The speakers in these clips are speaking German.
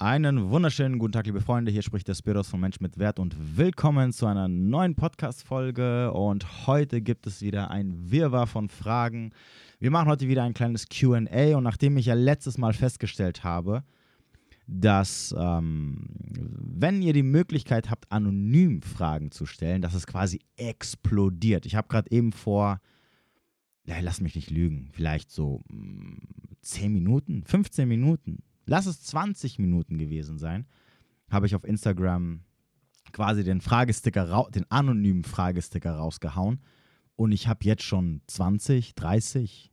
Einen wunderschönen guten Tag, liebe Freunde. Hier spricht der Spiros von Mensch mit Wert und willkommen zu einer neuen Podcast-Folge. Und heute gibt es wieder ein Wirrwarr von Fragen. Wir machen heute wieder ein kleines QA. Und nachdem ich ja letztes Mal festgestellt habe, dass, ähm, wenn ihr die Möglichkeit habt, anonym Fragen zu stellen, dass es quasi explodiert. Ich habe gerade eben vor, ja, lass mich nicht lügen, vielleicht so mh, mm, 10 Minuten, 15 Minuten lass es 20 Minuten gewesen sein, habe ich auf Instagram quasi den Fragesticker, den anonymen Fragesticker rausgehauen. Und ich habe jetzt schon 20, 30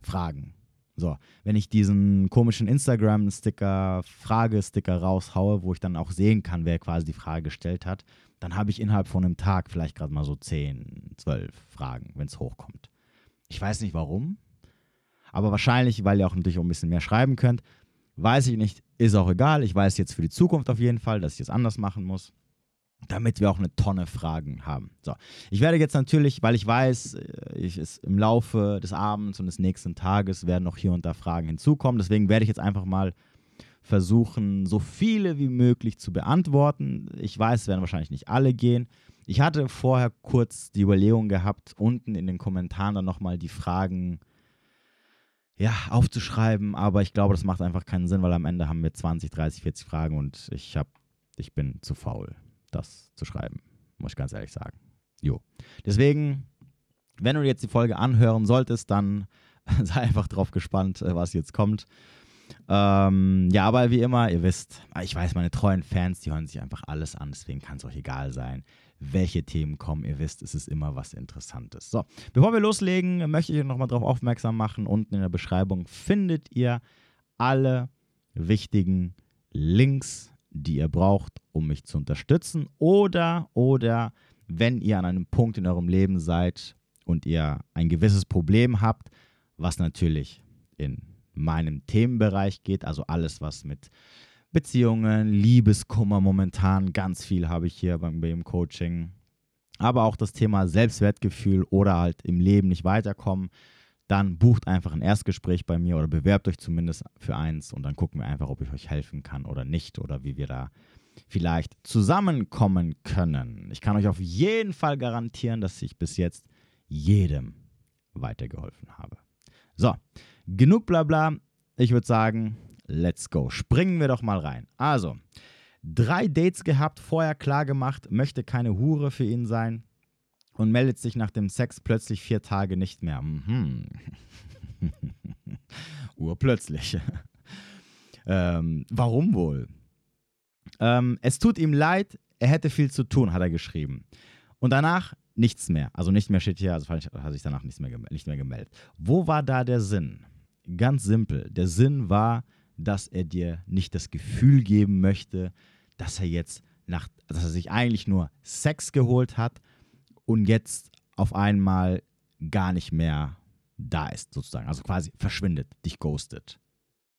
Fragen. So, wenn ich diesen komischen Instagram-Sticker, Fragesticker raushaue, wo ich dann auch sehen kann, wer quasi die Frage gestellt hat, dann habe ich innerhalb von einem Tag vielleicht gerade mal so 10, 12 Fragen, wenn es hochkommt. Ich weiß nicht warum, aber wahrscheinlich, weil ihr auch natürlich auch ein bisschen mehr schreiben könnt. Weiß ich nicht, ist auch egal. Ich weiß jetzt für die Zukunft auf jeden Fall, dass ich es anders machen muss, damit wir auch eine Tonne Fragen haben. So, ich werde jetzt natürlich, weil ich weiß, äh, ich ist im Laufe des Abends und des nächsten Tages werden noch hier und da Fragen hinzukommen. Deswegen werde ich jetzt einfach mal versuchen, so viele wie möglich zu beantworten. Ich weiß, es werden wahrscheinlich nicht alle gehen. Ich hatte vorher kurz die Überlegung gehabt, unten in den Kommentaren dann nochmal die Fragen ja, aufzuschreiben, aber ich glaube, das macht einfach keinen Sinn, weil am Ende haben wir 20, 30, 40 Fragen und ich hab, ich bin zu faul, das zu schreiben, muss ich ganz ehrlich sagen. Jo. Deswegen, wenn du jetzt die Folge anhören solltest, dann sei einfach drauf gespannt, äh, was jetzt kommt. Ähm, ja, aber wie immer, ihr wisst, ich weiß, meine treuen Fans, die hören sich einfach alles an, deswegen kann es euch egal sein welche Themen kommen. Ihr wisst, es ist immer was Interessantes. So, bevor wir loslegen, möchte ich euch nochmal darauf aufmerksam machen. Unten in der Beschreibung findet ihr alle wichtigen Links, die ihr braucht, um mich zu unterstützen. Oder, oder wenn ihr an einem Punkt in eurem Leben seid und ihr ein gewisses Problem habt, was natürlich in meinem Themenbereich geht, also alles, was mit Beziehungen, Liebeskummer momentan, ganz viel habe ich hier beim, beim Coaching. Aber auch das Thema Selbstwertgefühl oder halt im Leben nicht weiterkommen. Dann bucht einfach ein Erstgespräch bei mir oder bewerbt euch zumindest für eins und dann gucken wir einfach, ob ich euch helfen kann oder nicht oder wie wir da vielleicht zusammenkommen können. Ich kann euch auf jeden Fall garantieren, dass ich bis jetzt jedem weitergeholfen habe. So, genug Blabla. Ich würde sagen, let's go. Springen wir doch mal rein. Also, drei Dates gehabt, vorher klar gemacht, möchte keine Hure für ihn sein und meldet sich nach dem Sex plötzlich vier Tage nicht mehr. Mhm. Urplötzlich. ähm, warum wohl? Ähm, es tut ihm leid, er hätte viel zu tun, hat er geschrieben. Und danach nichts mehr. Also nicht mehr steht hier, also hat sich danach nichts mehr, nicht mehr gemeldet. Wo war da der Sinn? Ganz simpel. Der Sinn war, dass er dir nicht das Gefühl geben möchte, dass er jetzt nach, dass er sich eigentlich nur Sex geholt hat und jetzt auf einmal gar nicht mehr da ist, sozusagen. Also quasi verschwindet, dich ghostet.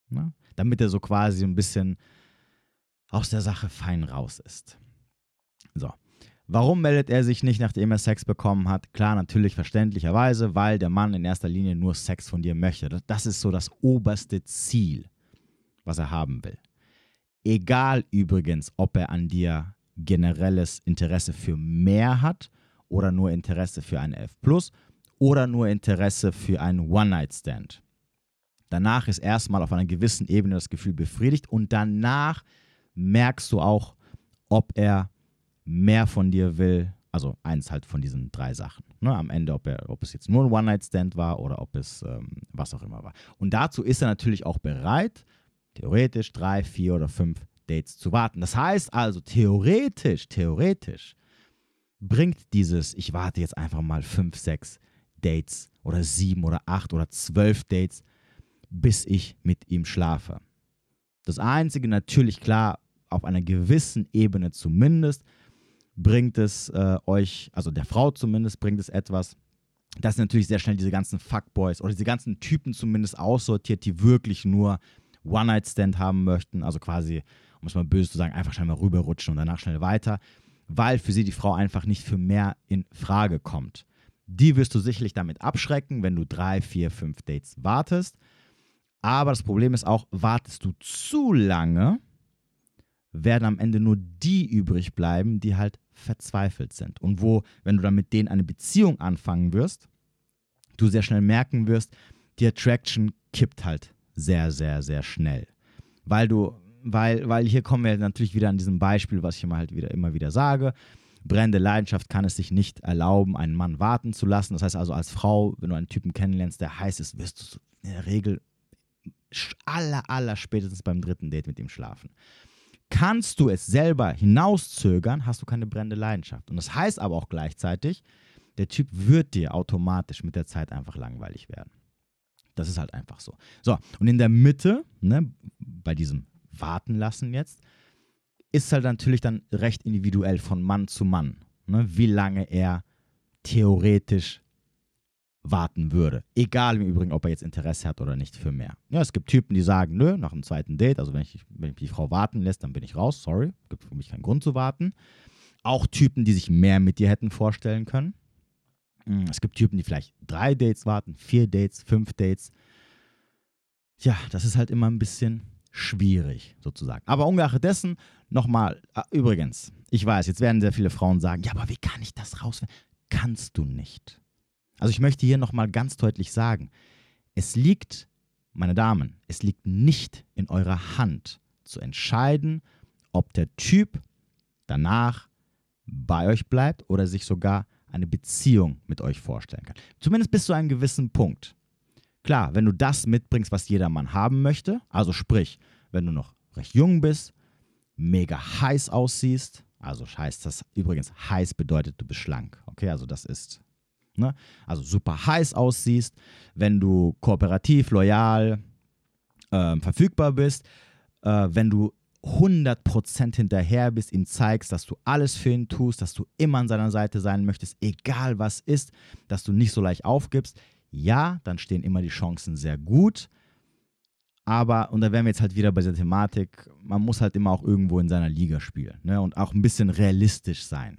Ne? Damit er so quasi ein bisschen aus der Sache fein raus ist. So. Warum meldet er sich nicht, nachdem er Sex bekommen hat? Klar, natürlich verständlicherweise, weil der Mann in erster Linie nur Sex von dir möchte. Das ist so das oberste Ziel was er haben will. Egal übrigens, ob er an dir generelles Interesse für mehr hat oder nur Interesse für ein F oder nur Interesse für einen One-Night-Stand. Danach ist erstmal auf einer gewissen Ebene das Gefühl befriedigt und danach merkst du auch, ob er mehr von dir will. Also eins halt von diesen drei Sachen. Ne? Am Ende, ob, er, ob es jetzt nur ein One-Night-Stand war oder ob es ähm, was auch immer war. Und dazu ist er natürlich auch bereit, theoretisch drei, vier oder fünf Dates zu warten. Das heißt also, theoretisch, theoretisch bringt dieses, ich warte jetzt einfach mal fünf, sechs Dates oder sieben oder acht oder zwölf Dates, bis ich mit ihm schlafe. Das Einzige, natürlich klar, auf einer gewissen Ebene zumindest, bringt es äh, euch, also der Frau zumindest, bringt es etwas, dass natürlich sehr schnell diese ganzen Fuckboys oder diese ganzen Typen zumindest aussortiert, die wirklich nur One-Night-Stand haben möchten, also quasi, um es mal böse zu sagen, einfach schnell mal rüberrutschen und danach schnell weiter, weil für sie die Frau einfach nicht für mehr in Frage kommt. Die wirst du sicherlich damit abschrecken, wenn du drei, vier, fünf Dates wartest. Aber das Problem ist auch, wartest du zu lange, werden am Ende nur die übrig bleiben, die halt verzweifelt sind. Und wo, wenn du dann mit denen eine Beziehung anfangen wirst, du sehr schnell merken wirst, die Attraction kippt halt sehr, sehr, sehr schnell. Weil du, weil, weil hier kommen wir natürlich wieder an diesem Beispiel, was ich immer halt wieder immer wieder sage. Brennende Leidenschaft kann es sich nicht erlauben, einen Mann warten zu lassen. Das heißt also, als Frau, wenn du einen Typen kennenlernst, der heiß ist, wirst du in der Regel aller, aller spätestens beim dritten Date mit ihm schlafen. Kannst du es selber hinauszögern, hast du keine brennende Leidenschaft. Und das heißt aber auch gleichzeitig, der Typ wird dir automatisch mit der Zeit einfach langweilig werden. Das ist halt einfach so. So, und in der Mitte, ne, bei diesem Warten lassen jetzt, ist halt natürlich dann recht individuell von Mann zu Mann, ne, wie lange er theoretisch warten würde. Egal im Übrigen, ob er jetzt Interesse hat oder nicht für mehr. Ja, es gibt Typen, die sagen, nö, nach dem zweiten Date, also wenn ich, wenn ich die Frau warten lässt, dann bin ich raus, sorry, gibt für mich keinen Grund zu warten. Auch Typen, die sich mehr mit dir hätten vorstellen können. Hm, es gibt Typen, die vielleicht drei Dates warten, vier Dates, fünf Dates. Ja, das ist halt immer ein bisschen schwierig, sozusagen. Aber ungeachtet dessen, nochmal, ah, übrigens, ich weiß, jetzt werden sehr viele Frauen sagen, ja, aber wie kann ich das rausfinden? Kannst du nicht. Also ich möchte hier nochmal ganz deutlich sagen, es liegt, meine Damen, es liegt nicht in eurer Hand zu entscheiden, ob der Typ danach bei euch bleibt oder sich sogar eine Beziehung mit euch vorstellen kann. Zumindest bis zu einem gewissen Punkt. Klar, wenn du das mitbringst, was jeder Mann haben möchte, also sprich, wenn du noch recht jung bist, mega heiß aussiehst, also heißt das übrigens, heiß bedeutet, du bist schlank. Okay, also das ist Ne? Also super heiß aussiehst, wenn du kooperativ, loyal, äh, verfügbar bist, äh, wenn du 100% hinterher bist, ihm zeigst, dass du alles für ihn tust, dass du immer an seiner Seite sein möchtest, egal was ist, dass du nicht so leicht aufgibst, ja, dann stehen immer die Chancen sehr gut. Aber, und da wären wir jetzt halt wieder bei der Thematik, man muss halt immer auch irgendwo in seiner Liga spielen ne? und auch ein bisschen realistisch sein.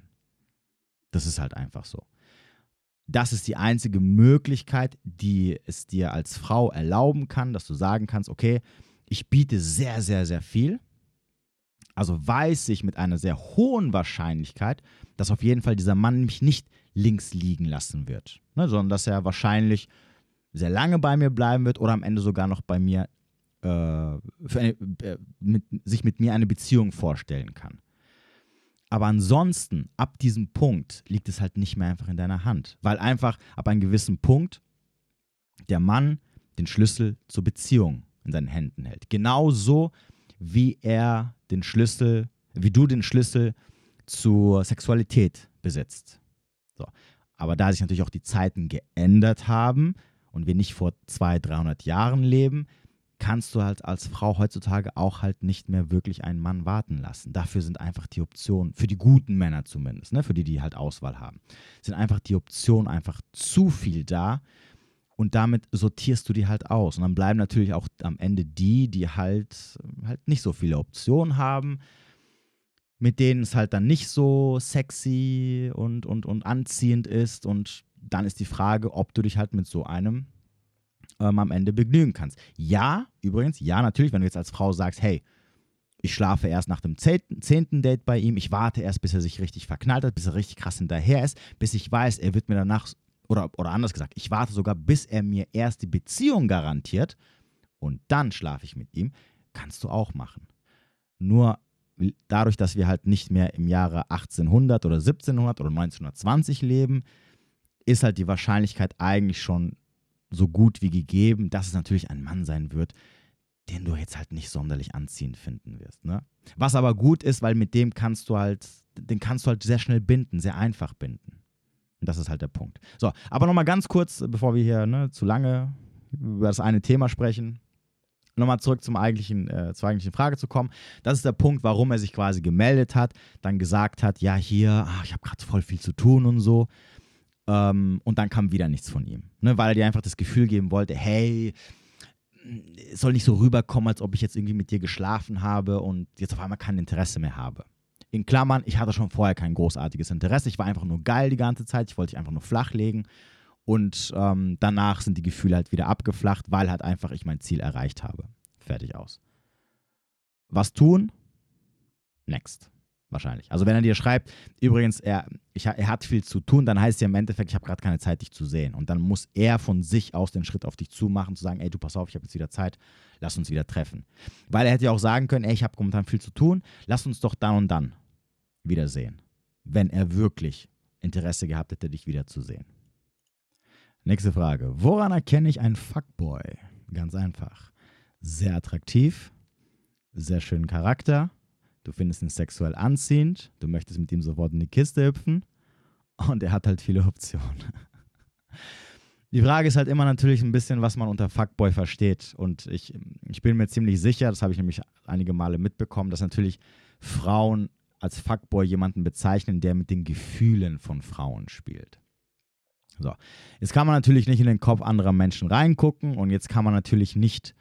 Das ist halt einfach so das ist die einzige Möglichkeit, die es dir als Frau erlauben kann, dass du sagen kannst, okay, ich biete sehr, sehr, sehr viel. Also weiß ich mit einer sehr hohen Wahrscheinlichkeit, dass auf jeden Fall dieser Mann mich nicht links liegen lassen wird, ne, sondern dass er wahrscheinlich sehr lange bei mir bleiben wird oder am Ende sogar noch bei mir äh, eine, äh, mit, sich mit mir eine Beziehung vorstellen kann. Aber ansonsten, ab diesem Punkt, liegt es halt nicht mehr einfach in deiner Hand. Weil einfach ab einem gewissen Punkt der Mann den Schlüssel zur Beziehung in seinen Händen hält. Genauso wie er den Schlüssel, wie du den Schlüssel zur Sexualität besitzt. So. Aber da sich natürlich auch die Zeiten geändert haben und wir nicht vor 200, 300 Jahren leben, kannst du halt als Frau heutzutage auch halt nicht mehr wirklich einen Mann warten lassen. Dafür sind einfach die Optionen, für die guten Männer zumindest, ne, für die, die halt Auswahl haben, sind einfach die Optionen einfach zu viel da und damit sortierst du die halt aus. Und dann bleiben natürlich auch am Ende die, die halt, halt nicht so viele Optionen haben, mit denen es halt dann nicht so sexy und, und, und anziehend ist. Und dann ist die Frage, ob du dich halt mit so einem ähm, am Ende begnügen kannst. Ja, übrigens, ja, natürlich, wenn du jetzt als Frau sagst, hey, ich schlafe erst nach dem zehnten Date bei ihm, ich warte erst, bis er sich richtig verknallt hat, bis er richtig krass hinterher ist, bis ich weiß, er wird mir danach, oder, oder anders gesagt, ich warte sogar, bis er mir erst die Beziehung garantiert und dann schlafe ich mit ihm, kannst du auch machen. Nur dadurch, dass wir halt nicht mehr im Jahre 1800 oder 1700 oder 1920 leben, ist halt die Wahrscheinlichkeit eigentlich schon so gut wie gegeben, dass es natürlich ein Mann sein wird, den du jetzt halt nicht sonderlich anziehend finden wirst. Ne? Was aber gut ist, weil mit dem kannst du halt, den kannst du halt sehr schnell binden, sehr einfach binden. Und das ist halt der Punkt. So, aber nochmal ganz kurz, bevor wir hier ne, zu lange über das eine Thema sprechen, nochmal zurück zum eigentlichen, äh, zur eigentlichen Frage zu kommen. Das ist der Punkt, warum er sich quasi gemeldet hat, dann gesagt hat, ja hier, ach, ich habe gerade voll viel zu tun und so. Ähm, und dann kam wieder nichts von ihm. Ne, weil er dir einfach das Gefühl geben wollte, hey, es soll nicht so rüberkommen, als ob ich jetzt irgendwie mit dir geschlafen habe und jetzt auf einmal kein Interesse mehr habe. In Klammern, ich hatte schon vorher kein großartiges Interesse. Ich war einfach nur geil die ganze Zeit. Ich wollte dich einfach nur flachlegen. Und ähm, danach sind die Gefühle halt wieder abgeflacht, weil halt einfach ich mein Ziel erreicht habe. Fertig aus. Was tun? next. Wahrscheinlich. Also wenn er dir schreibt, übrigens, er, ich, er hat viel zu tun, dann heißt ja im Endeffekt, ich habe gerade keine Zeit, dich zu sehen. Und dann muss er von sich aus den Schritt auf dich zumachen, zu sagen, ey, du pass auf, ich habe jetzt wieder Zeit, lass uns wieder treffen. Weil er hätte ja auch sagen können, ey, ich habe momentan viel zu tun, lass uns doch dann und dann wiedersehen. Wenn er wirklich Interesse gehabt hätte, dich wiederzusehen. Nächste Frage. Woran erkenne ich einen Fuckboy? Ganz einfach. Sehr attraktiv, sehr schönen Charakter, du findest ihn sexuell anziehend, du möchtest mit ihm sofort in die Kiste hüpfen und er hat halt viele Optionen. Die Frage ist halt immer natürlich ein bisschen, was man unter Fuckboy versteht. Und ich, ich bin mir ziemlich sicher, das habe ich nämlich einige Male mitbekommen, dass natürlich Frauen als Fuckboy jemanden bezeichnen, der mit den Gefühlen von Frauen spielt. So, jetzt kann man natürlich nicht in den Kopf anderer Menschen reingucken und jetzt kann man natürlich nicht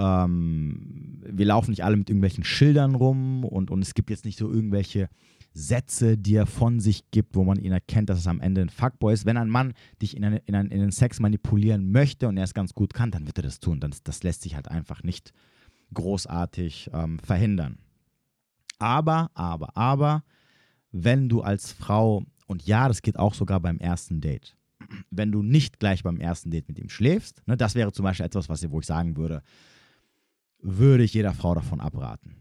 ähm, wir laufen nicht alle mit irgendwelchen Schildern rum und, und es gibt jetzt nicht so irgendwelche Sätze, die er von sich gibt, wo man ihn erkennt, dass es am Ende ein Fuckboy ist. Wenn ein Mann dich in, eine, in, einen, in den Sex manipulieren möchte und er es ganz gut kann, dann wird er das tun. Das, das lässt sich halt einfach nicht großartig ähm, verhindern. Aber, aber, aber, wenn du als Frau, und ja, das geht auch sogar beim ersten Date, wenn du nicht gleich beim ersten Date mit ihm schläfst, ne, das wäre zum Beispiel etwas, was, wo ich sagen würde, würde ich jeder Frau davon abraten.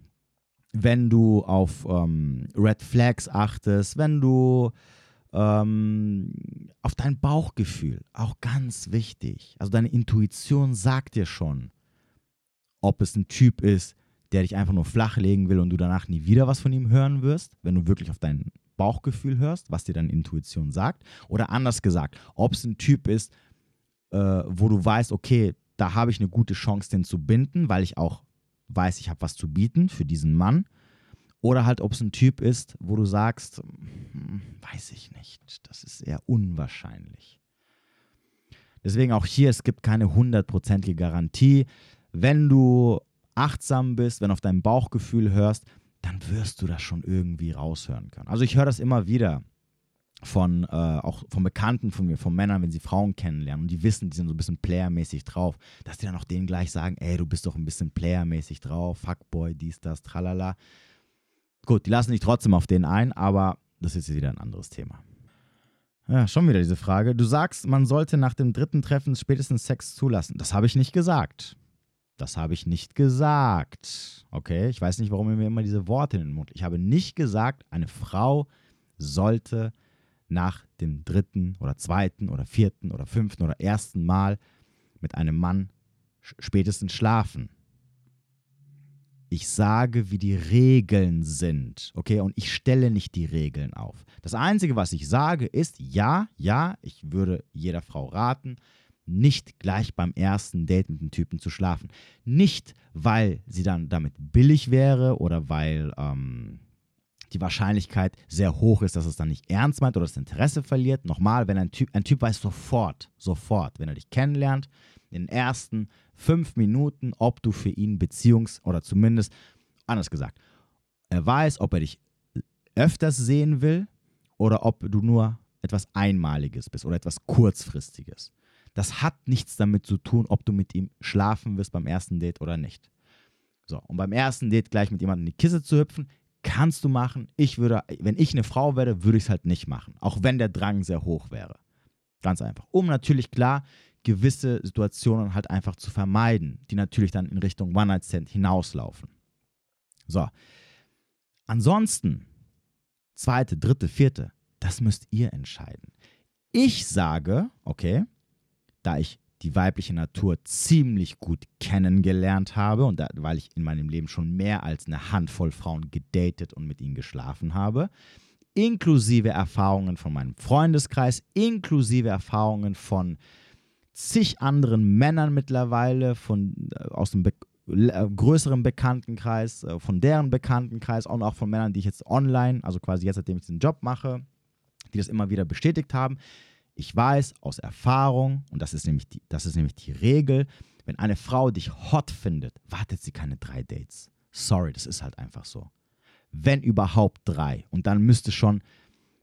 Wenn du auf ähm, Red Flags achtest, wenn du ähm, auf dein Bauchgefühl, auch ganz wichtig. Also deine Intuition sagt dir schon, ob es ein Typ ist, der dich einfach nur flachlegen will und du danach nie wieder was von ihm hören wirst, wenn du wirklich auf dein Bauchgefühl hörst, was dir deine Intuition sagt. Oder anders gesagt, ob es ein Typ ist, äh, wo du weißt, okay, da habe ich eine gute Chance, den zu binden, weil ich auch weiß, ich habe was zu bieten für diesen Mann. Oder halt, ob es ein Typ ist, wo du sagst, hm, weiß ich nicht, das ist eher unwahrscheinlich. Deswegen auch hier, es gibt keine hundertprozentige Garantie. Wenn du achtsam bist, wenn du auf dein Bauchgefühl hörst, dann wirst du das schon irgendwie raushören können. Also ich höre das immer wieder von äh, auch von Bekannten von mir, von Männern, wenn sie Frauen kennenlernen und die wissen, die sind so ein bisschen playermäßig drauf, dass die dann auch denen gleich sagen, ey, du bist doch ein bisschen playermäßig drauf, Fuckboy, dies, das, tralala. Gut, die lassen dich trotzdem auf den ein, aber das ist jetzt wieder ein anderes Thema. Ja, schon wieder diese Frage. Du sagst, man sollte nach dem dritten Treffen spätestens Sex zulassen. Das habe ich nicht gesagt. Das habe ich nicht gesagt. Okay, ich weiß nicht, warum ihr mir immer diese Worte in den Mund. Ich habe nicht gesagt, eine Frau sollte nach dem dritten oder zweiten oder vierten oder fünften oder ersten Mal mit einem Mann spätestens schlafen. Ich sage, wie die Regeln sind, okay? Und ich stelle nicht die Regeln auf. Das Einzige, was ich sage, ist, ja, ja, ich würde jeder Frau raten, nicht gleich beim ersten Date mit dem Typen zu schlafen. Nicht, weil sie dann damit billig wäre oder weil ähm, die Wahrscheinlichkeit sehr hoch ist, dass es dann nicht ernst meint oder das Interesse verliert. Nochmal, wenn ein Typ, ein Typ weiß sofort, sofort, wenn er dich kennenlernt, in den ersten fünf Minuten, ob du für ihn Beziehungs- oder zumindest, anders gesagt, er weiß, ob er dich öfters sehen will oder ob du nur etwas Einmaliges bist oder etwas Kurzfristiges. Das hat nichts damit zu tun, ob du mit ihm schlafen wirst beim ersten Date oder nicht. So, und beim ersten Date gleich mit jemandem in die Kiste zu hüpfen, kannst du machen. Ich würde, wenn ich eine Frau wäre, würde ich es halt nicht machen. Auch wenn der Drang sehr hoch wäre. Ganz einfach. Um natürlich klar gewisse Situationen halt einfach zu vermeiden, die natürlich dann in Richtung One-Night-Stand hinauslaufen. So. Ansonsten, zweite, dritte, vierte, das müsst ihr entscheiden. Ich sage, okay, da ich die weibliche Natur ziemlich gut kennengelernt habe und da, weil ich in meinem Leben schon mehr als eine Handvoll Frauen gedatet und mit ihnen geschlafen habe, inklusive Erfahrungen von meinem Freundeskreis, inklusive Erfahrungen von zig anderen Männern mittlerweile, von, äh, aus dem Be äh, größeren Bekanntenkreis, äh, von deren Bekanntenkreis und auch von Männern, die ich jetzt online, also quasi jetzt, seitdem ich den Job mache, die das immer wieder bestätigt haben. Ich weiß aus Erfahrung, und das ist, nämlich die, das ist nämlich die Regel, wenn eine Frau dich hot findet, wartet sie keine drei Dates. Sorry, das ist halt einfach so. Wenn überhaupt drei. Und dann müsste schon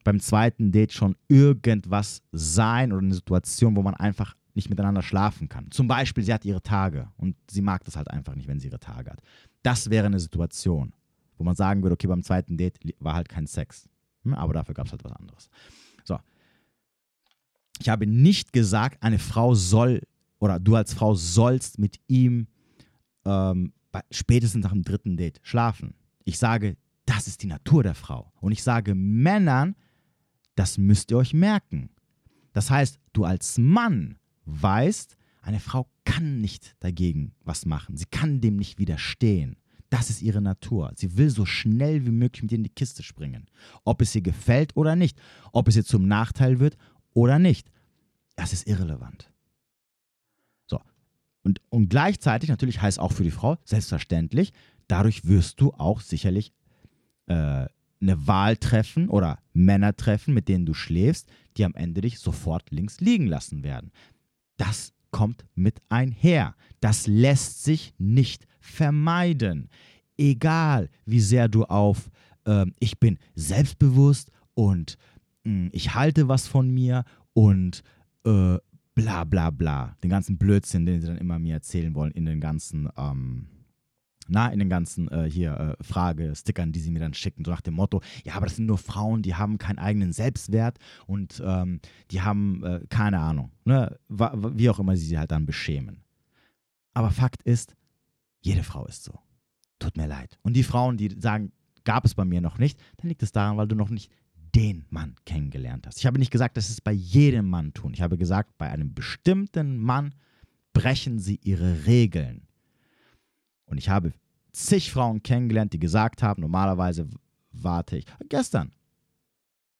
beim zweiten Date schon irgendwas sein oder eine Situation, wo man einfach nicht miteinander schlafen kann. Zum Beispiel, sie hat ihre Tage und sie mag das halt einfach nicht, wenn sie ihre Tage hat. Das wäre eine Situation. Wo man sagen würde, okay, beim zweiten Date war halt kein Sex. Hm, aber dafür gab es halt was anderes. Ich habe nicht gesagt, eine Frau soll oder du als Frau sollst mit ihm ähm, spätestens nach dem dritten Date schlafen. Ich sage, das ist die Natur der Frau. Und ich sage Männern, das müsst ihr euch merken. Das heißt, du als Mann weißt, eine Frau kann nicht dagegen was machen. Sie kann dem nicht widerstehen. Das ist ihre Natur. Sie will so schnell wie möglich mit dir in die Kiste springen. Ob es ihr gefällt oder nicht. Ob es ihr zum Nachteil wird oder nicht. Das ist irrelevant. So. Und, und gleichzeitig natürlich heißt auch für die Frau, selbstverständlich, dadurch wirst du auch sicherlich äh, eine Wahl treffen oder Männer treffen, mit denen du schläfst, die am Ende dich sofort links liegen lassen werden. Das kommt mit einher. Das lässt sich nicht vermeiden. Egal, wie sehr du auf äh, ich bin selbstbewusst und ich halte was von mir und äh, bla bla bla. Den ganzen Blödsinn, den sie dann immer mir erzählen wollen in den ganzen ähm, na, in den ganzen äh, hier äh, Fragestickern, die sie mir dann schicken, so nach dem Motto, ja, aber das sind nur Frauen, die haben keinen eigenen Selbstwert und ähm, die haben äh, keine Ahnung, ne, wie auch immer sie sie halt dann beschämen. Aber Fakt ist, jede Frau ist so. Tut mir leid. Und die Frauen, die sagen, gab es bei mir noch nicht, dann liegt es daran, weil du noch nicht den Mann kennengelernt hast. Ich habe nicht gesagt, dass es bei jedem Mann tun. Ich habe gesagt, bei einem bestimmten Mann brechen sie ihre Regeln. Und ich habe zig Frauen kennengelernt, die gesagt haben, normalerweise warte ich. Gestern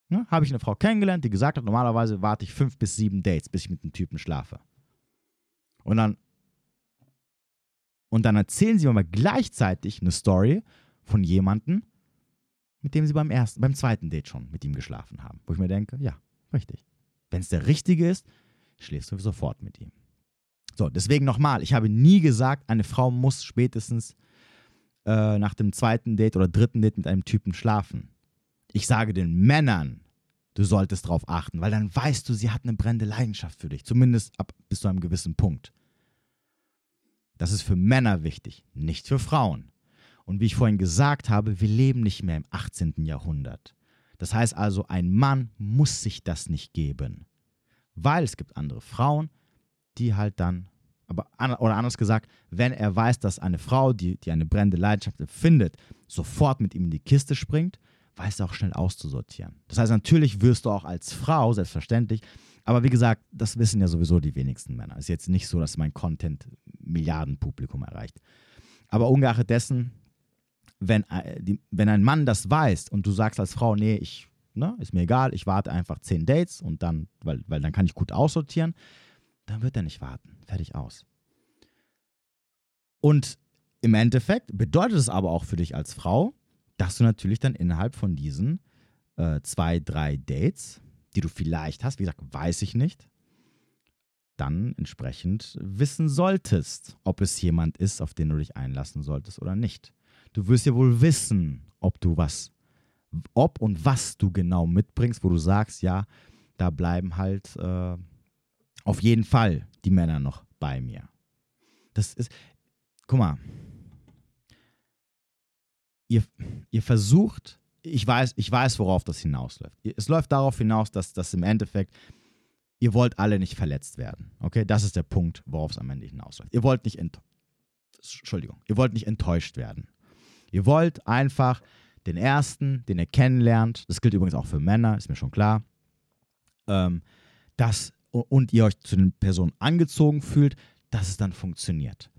ja, habe ich eine Frau kennengelernt, die gesagt hat, normalerweise warte ich fünf bis sieben Dates, bis ich mit einem Typen schlafe. Und dann, und dann erzählen sie mir mal gleichzeitig eine Story von jemandem, mit dem sie beim ersten, beim zweiten Date schon mit ihm geschlafen haben. Wo ich mir denke, ja, richtig. Wenn es der richtige ist, schläfst du sofort mit ihm. So, deswegen nochmal, ich habe nie gesagt, eine Frau muss spätestens äh, nach dem zweiten Date oder dritten Date mit einem Typen schlafen. Ich sage den Männern, du solltest darauf achten, weil dann weißt du, sie hat eine brennende Leidenschaft für dich, zumindest ab bis zu einem gewissen Punkt. Das ist für Männer wichtig, nicht für Frauen. Und wie ich vorhin gesagt habe, wir leben nicht mehr im 18. Jahrhundert. Das heißt also, ein Mann muss sich das nicht geben, weil es gibt andere Frauen, die halt dann, aber oder anders gesagt, wenn er weiß, dass eine Frau, die, die eine brennende Leidenschaft empfindet, sofort mit ihm in die Kiste springt, weiß er auch schnell auszusortieren. Das heißt, natürlich wirst du auch als Frau, selbstverständlich, aber wie gesagt, das wissen ja sowieso die wenigsten Männer. Ist jetzt nicht so, dass mein Content Milliardenpublikum erreicht. Aber ungeachtet dessen, wenn, äh, wenn ein Mann das weiß und du sagst als Frau, nee, ich, ne, ist mir egal, ich warte einfach zehn Dates und dann, weil, weil dann kann ich gut aussortieren, dann wird er nicht warten. Fertig aus. Und im Endeffekt bedeutet es aber auch für dich als Frau, dass du natürlich dann innerhalb von diesen äh, zwei, drei Dates, die du vielleicht hast, wie gesagt, weiß ich nicht, dann entsprechend wissen solltest, ob es jemand ist, auf den du dich einlassen solltest oder nicht. Du wirst ja wohl wissen, ob du was, ob und was du genau mitbringst, wo du sagst, ja, da bleiben halt äh, auf jeden Fall die Männer noch bei mir. Das ist, guck mal, ihr, ihr versucht, ich weiß, ich weiß, worauf das hinausläuft. Es läuft darauf hinaus, dass das im Endeffekt, ihr wollt alle nicht verletzt werden. Okay, das ist der Punkt, worauf es am Ende hinausläuft. Ihr wollt nicht, Entschuldigung, ihr wollt nicht enttäuscht werden. Ihr wollt einfach den ersten, den ihr kennenlernt, das gilt übrigens auch für Männer, ist mir schon klar, ähm, dass und ihr euch zu den Personen angezogen fühlt, dass es dann funktioniert.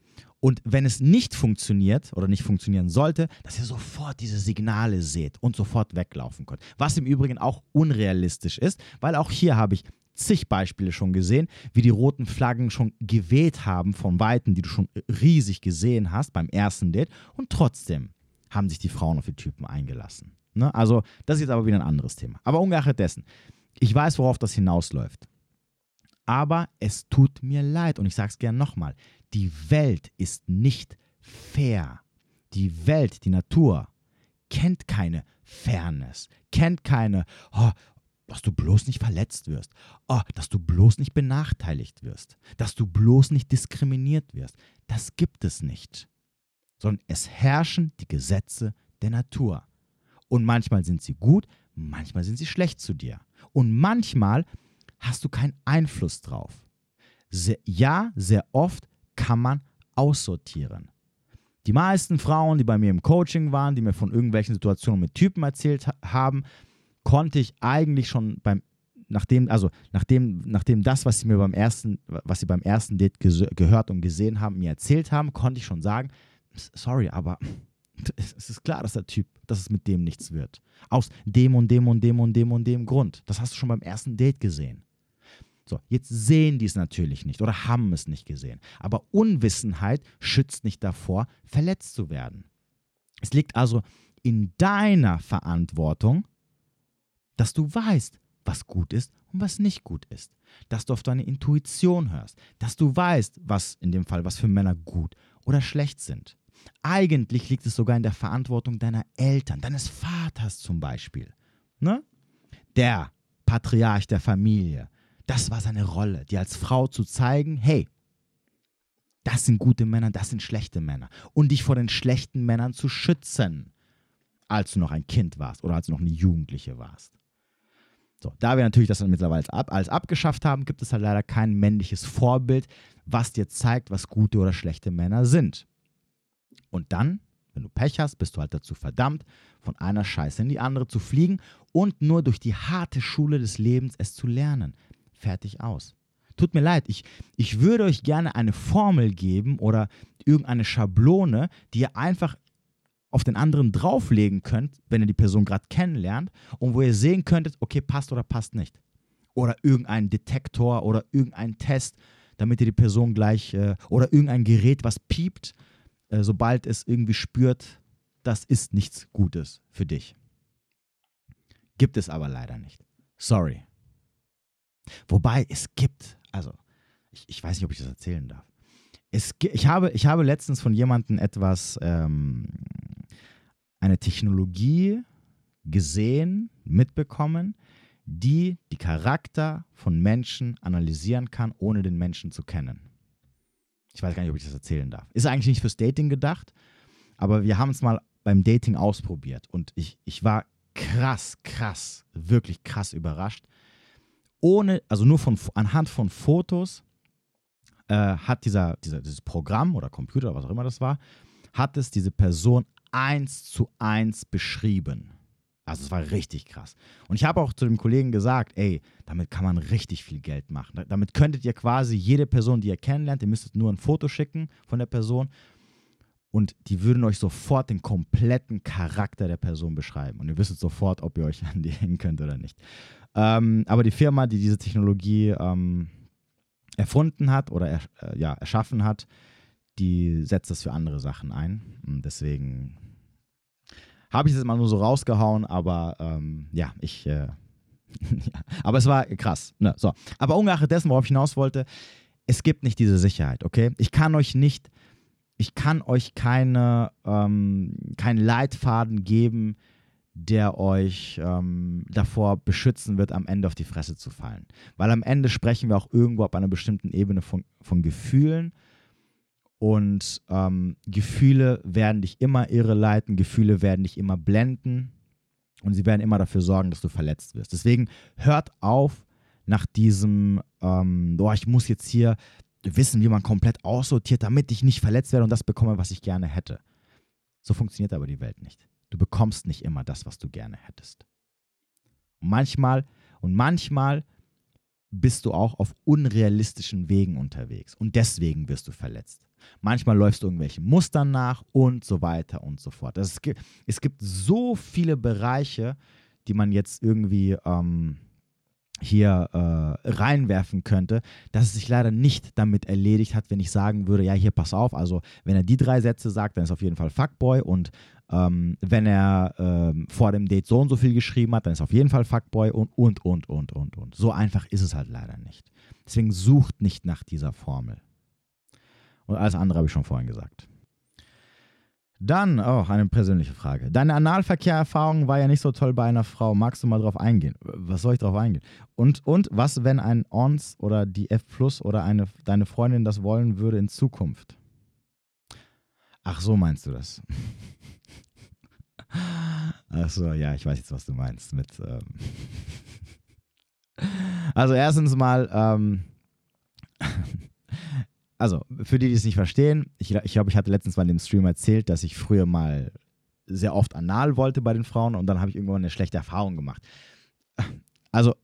Und wenn es nicht funktioniert oder nicht funktionieren sollte, dass ihr sofort diese Signale seht und sofort weglaufen könnt. Was im Übrigen auch unrealistisch ist, weil auch hier habe ich zig Beispiele schon gesehen, wie die roten Flaggen schon geweht haben von Weitem, die du schon riesig gesehen hast beim ersten Date und trotzdem haben sich die Frauen auf die Typen eingelassen. Ne? Also das ist jetzt aber wieder ein anderes Thema. Aber ungeachtet dessen, ich weiß, worauf das hinausläuft. Aber es tut mir leid und ich sage es gern nochmal, die Welt ist nicht fair. Die Welt, die Natur, kennt keine Fairness, kennt keine, oh, dass du bloß nicht verletzt wirst, oh, dass du bloß nicht benachteiligt wirst, dass du bloß nicht diskriminiert wirst. Das gibt es nicht. Sondern es herrschen die Gesetze der Natur. Und manchmal sind sie gut, manchmal sind sie schlecht zu dir. Und manchmal hast du keinen Einfluss drauf. Sehr, ja, sehr oft kann man aussortieren. Die meisten Frauen, die bei mir im Coaching waren, die mir von irgendwelchen Situationen mit Typen erzählt haben, konnte ich eigentlich schon beim nachdem also nachdem nachdem das was sie mir beim ersten was sie beim ersten Date gehört und gesehen haben mir erzählt haben, konnte ich schon sagen, sorry, aber es ist klar, dass der Typ, dass es mit dem nichts wird. Aus dem und dem und dem und dem und dem Grund. Das hast du schon beim ersten Date gesehen. So, jetzt sehen die es natürlich nicht oder haben es nicht gesehen. Aber Unwissenheit schützt nicht davor, verletzt zu werden. Es liegt also in deiner Verantwortung, dass du weißt, was gut ist und was nicht gut ist. Dass du auf deine Intuition hörst. Dass du weißt, was in dem Fall, was für Männer gut oder schlecht sind. Eigentlich liegt es sogar in der Verantwortung deiner Eltern, deines Vaters zum Beispiel. Ne? Der Patriarch der Familie. Das war seine Rolle, dir als Frau zu zeigen, hey, das sind gute Männer, das sind schlechte Männer. Und dich vor den schlechten Männern zu schützen, als du noch ein Kind warst oder als du noch eine Jugendliche warst. So, da wir natürlich das dann mittlerweile als abgeschafft haben, gibt es halt leider kein männliches Vorbild, was dir zeigt, was gute oder schlechte Männer sind. Und dann, wenn du Pech hast, bist du halt dazu verdammt, von einer Scheiße in die andere zu fliegen und nur durch die harte Schule des Lebens es zu lernen. Fertig aus. Tut mir leid, ich, ich würde euch gerne eine Formel geben oder irgendeine Schablone, die ihr einfach auf den anderen drauflegen könnt, wenn ihr die Person gerade kennenlernt und wo ihr sehen könntet, okay, passt oder passt nicht. Oder irgendein Detektor oder irgendein Test, damit ihr die Person gleich äh, oder irgendein Gerät, was piept, äh, sobald es irgendwie spürt, das ist nichts Gutes für dich. Gibt es aber leider nicht. Sorry. Wobei es gibt, also ich, ich weiß nicht, ob ich das erzählen darf. Es, ich, habe, ich habe letztens von jemandem etwas, ähm, eine Technologie gesehen, mitbekommen, die die Charakter von Menschen analysieren kann, ohne den Menschen zu kennen. Ich weiß gar nicht, ob ich das erzählen darf. Ist eigentlich nicht fürs Dating gedacht, aber wir haben es mal beim Dating ausprobiert und ich, ich war krass, krass, wirklich krass überrascht. Ohne, also nur von, anhand von Fotos äh, hat dieser, dieser, dieses Programm oder Computer, was auch immer das war, hat es diese Person eins zu eins beschrieben. Also es war richtig krass. Und ich habe auch zu dem Kollegen gesagt, ey, damit kann man richtig viel Geld machen. Damit könntet ihr quasi jede Person, die ihr kennenlernt, ihr müsstet nur ein Foto schicken von der Person und die würden euch sofort den kompletten Charakter der Person beschreiben. Und ihr wüsstet sofort, ob ihr euch an die hängen könnt oder nicht. Ähm, aber die Firma, die diese Technologie ähm, erfunden hat oder er, äh, ja, erschaffen hat, die setzt das für andere Sachen ein. Und deswegen habe ich das mal nur so rausgehauen, aber ähm, ja, ich. Äh, ja. Aber es war krass. Ne? So. Aber ungeachtet dessen, worauf ich hinaus wollte, es gibt nicht diese Sicherheit, okay? Ich kann euch nicht, ich kann euch keine, ähm, keinen Leitfaden geben, der euch ähm, davor beschützen wird, am Ende auf die Fresse zu fallen. Weil am Ende sprechen wir auch irgendwo auf einer bestimmten Ebene von, von Gefühlen und ähm, Gefühle werden dich immer irreleiten, Gefühle werden dich immer blenden und sie werden immer dafür sorgen, dass du verletzt wirst. Deswegen hört auf nach diesem, ähm, oh, ich muss jetzt hier wissen, wie man komplett aussortiert, damit ich nicht verletzt werde und das bekomme, was ich gerne hätte. So funktioniert aber die Welt nicht. Du bekommst nicht immer das, was du gerne hättest. Und manchmal und manchmal bist du auch auf unrealistischen Wegen unterwegs und deswegen wirst du verletzt. Manchmal läufst du irgendwelchen Mustern nach und so weiter und so fort. Also es, gibt, es gibt so viele Bereiche, die man jetzt irgendwie ähm, hier äh, reinwerfen könnte, dass es sich leider nicht damit erledigt hat, wenn ich sagen würde, ja, hier pass auf, also wenn er die drei Sätze sagt, dann ist auf jeden Fall Fuckboy und ähm, wenn er ähm, vor dem Date so und so viel geschrieben hat, dann ist auf jeden Fall Fuckboy und, und, und, und, und, und. So einfach ist es halt leider nicht. Deswegen sucht nicht nach dieser Formel. Und alles andere habe ich schon vorhin gesagt. Dann auch oh, eine persönliche Frage. Deine Analverkehrerfahrung war ja nicht so toll bei einer Frau. Magst du mal drauf eingehen? Was soll ich drauf eingehen? Und, und was, wenn ein ONS oder die F Plus oder eine, deine Freundin das wollen würde in Zukunft? Ach, so meinst du das? Achso, ja, ich weiß jetzt, was du meinst mit. Ähm also erstens mal, ähm also für die, die es nicht verstehen, ich, ich glaube, ich hatte letztens mal in dem Stream erzählt, dass ich früher mal sehr oft anal wollte bei den Frauen und dann habe ich irgendwann eine schlechte Erfahrung gemacht. Also,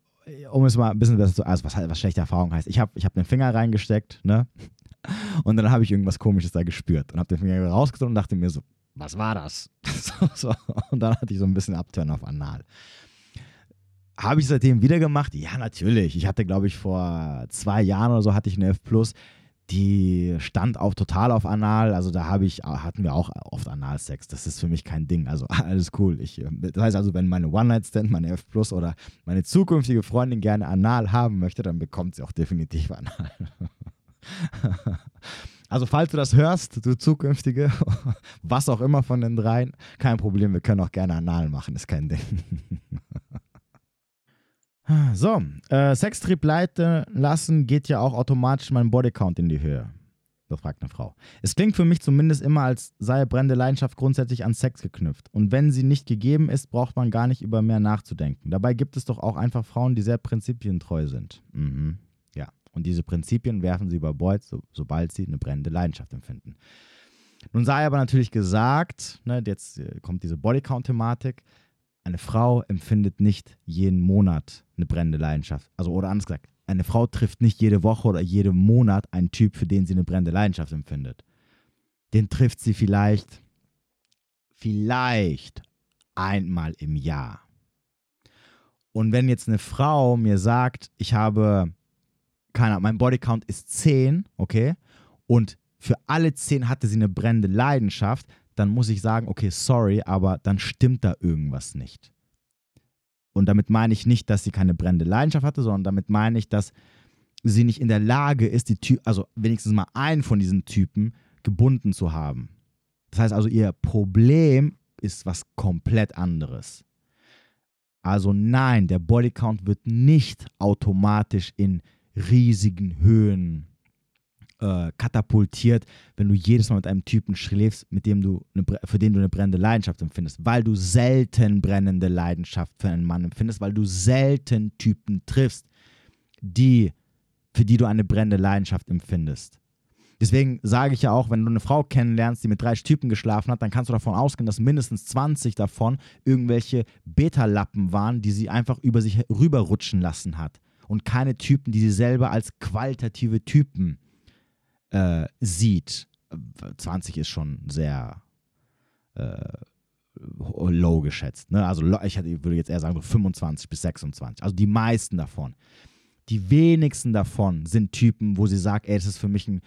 um es mal ein bisschen besser zu, also was, was schlechte Erfahrung heißt, ich habe ich hab den Finger reingesteckt, ne? Und dann habe ich irgendwas Komisches da gespürt und habe den Finger rausgezogen und dachte mir so, was war das? so, und dann hatte ich so ein bisschen Abturn auf Anal. Habe ich seitdem wieder gemacht? Ja, natürlich. Ich hatte, glaube ich, vor zwei Jahren oder so hatte ich eine F die stand auch total auf Anal. Also da habe ich, hatten wir auch oft Analsex. Das ist für mich kein Ding. Also alles cool. Ich, das heißt also, wenn meine One-Night-Stand, meine F Plus oder meine zukünftige Freundin gerne Anal haben möchte, dann bekommt sie auch definitiv Anal. Also falls du das hörst, du zukünftige, was auch immer von den dreien, kein Problem, wir können auch gerne Anal machen, ist kein Ding. So, äh, Sextrieb leiten lassen geht ja auch automatisch mein Bodycount in die Höhe. Das fragt eine Frau. Es klingt für mich zumindest immer, als sei brennende Leidenschaft grundsätzlich an Sex geknüpft. Und wenn sie nicht gegeben ist, braucht man gar nicht über mehr nachzudenken. Dabei gibt es doch auch einfach Frauen, die sehr prinzipientreu sind. Mhm. Und diese Prinzipien werfen sie über Bord, so, sobald sie eine brennende Leidenschaft empfinden. Nun sei aber natürlich gesagt, ne, jetzt äh, kommt diese Bodycount-Thematik, eine Frau empfindet nicht jeden Monat eine brennende Leidenschaft. Also, oder anders gesagt, eine Frau trifft nicht jede Woche oder jeden Monat einen Typ, für den sie eine brennende Leidenschaft empfindet. Den trifft sie vielleicht, vielleicht einmal im Jahr. Und wenn jetzt eine Frau mir sagt, ich habe, keine Ahnung, mein Bodycount ist 10, okay, und für alle 10 hatte sie eine brennende Leidenschaft, dann muss ich sagen, okay, sorry, aber dann stimmt da irgendwas nicht. Und damit meine ich nicht, dass sie keine brennende Leidenschaft hatte, sondern damit meine ich, dass sie nicht in der Lage ist, die Ty also wenigstens mal einen von diesen Typen gebunden zu haben. Das heißt also, ihr Problem ist was komplett anderes. Also nein, der Bodycount wird nicht automatisch in riesigen Höhen äh, katapultiert, wenn du jedes Mal mit einem Typen schläfst, mit dem du eine, für den du eine brennende Leidenschaft empfindest, weil du selten brennende Leidenschaft für einen Mann empfindest, weil du selten Typen triffst, die für die du eine brennende Leidenschaft empfindest. Deswegen sage ich ja auch, wenn du eine Frau kennenlernst, die mit drei Typen geschlafen hat, dann kannst du davon ausgehen, dass mindestens 20 davon irgendwelche Beta-Lappen waren, die sie einfach über sich rüberrutschen lassen hat. Und keine Typen, die sie selber als qualitative Typen äh, sieht, 20 ist schon sehr äh, low geschätzt. Ne? Also ich würde jetzt eher sagen so 25 bis 26. Also die meisten davon. Die wenigsten davon sind Typen, wo sie sagt, ey, das ist für mich ein,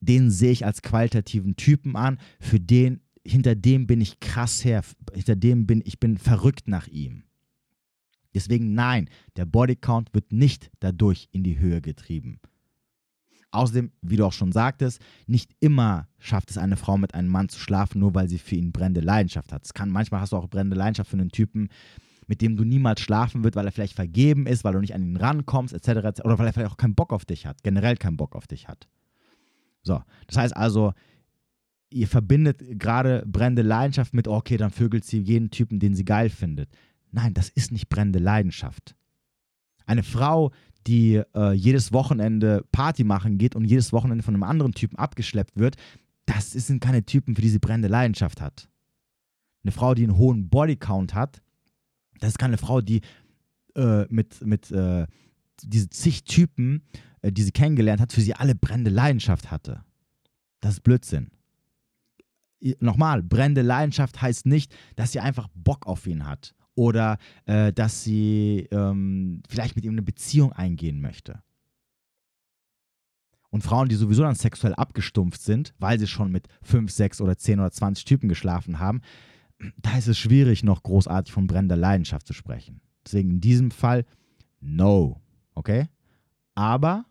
den sehe ich als qualitativen Typen an, für den, hinter dem bin ich krass her, hinter dem bin ich bin verrückt nach ihm. Deswegen nein, der Bodycount wird nicht dadurch in die Höhe getrieben. Außerdem, wie du auch schon sagtest, nicht immer schafft es eine Frau mit einem Mann zu schlafen, nur weil sie für ihn brennende Leidenschaft hat. Es kann, manchmal hast du auch brennende Leidenschaft für einen Typen, mit dem du niemals schlafen wirst, weil er vielleicht vergeben ist, weil du nicht an ihn rankommst, etc. oder weil er vielleicht auch keinen Bock auf dich hat, generell keinen Bock auf dich hat. So, das heißt also, ihr verbindet gerade brennende Leidenschaft mit, okay, dann vögelt sie jeden Typen, den sie geil findet. Nein, das ist nicht brennende Leidenschaft. Eine Frau, die äh, jedes Wochenende Party machen geht und jedes Wochenende von einem anderen Typen abgeschleppt wird, das sind keine Typen, für die sie brennende Leidenschaft hat. Eine Frau, die einen hohen Bodycount hat, das ist keine Frau, die äh, mit, mit äh, diese zig Typen, äh, die sie kennengelernt hat, für sie alle brennende Leidenschaft hatte. Das ist Blödsinn. Nochmal, brennende Leidenschaft heißt nicht, dass sie einfach Bock auf ihn hat oder äh, dass sie ähm, vielleicht mit ihm eine Beziehung eingehen möchte. Und Frauen, die sowieso dann sexuell abgestumpft sind, weil sie schon mit 5, 6 oder 10 oder 20 Typen geschlafen haben, da ist es schwierig, noch großartig von brennender Leidenschaft zu sprechen. Deswegen in diesem Fall no. Okay? Aber,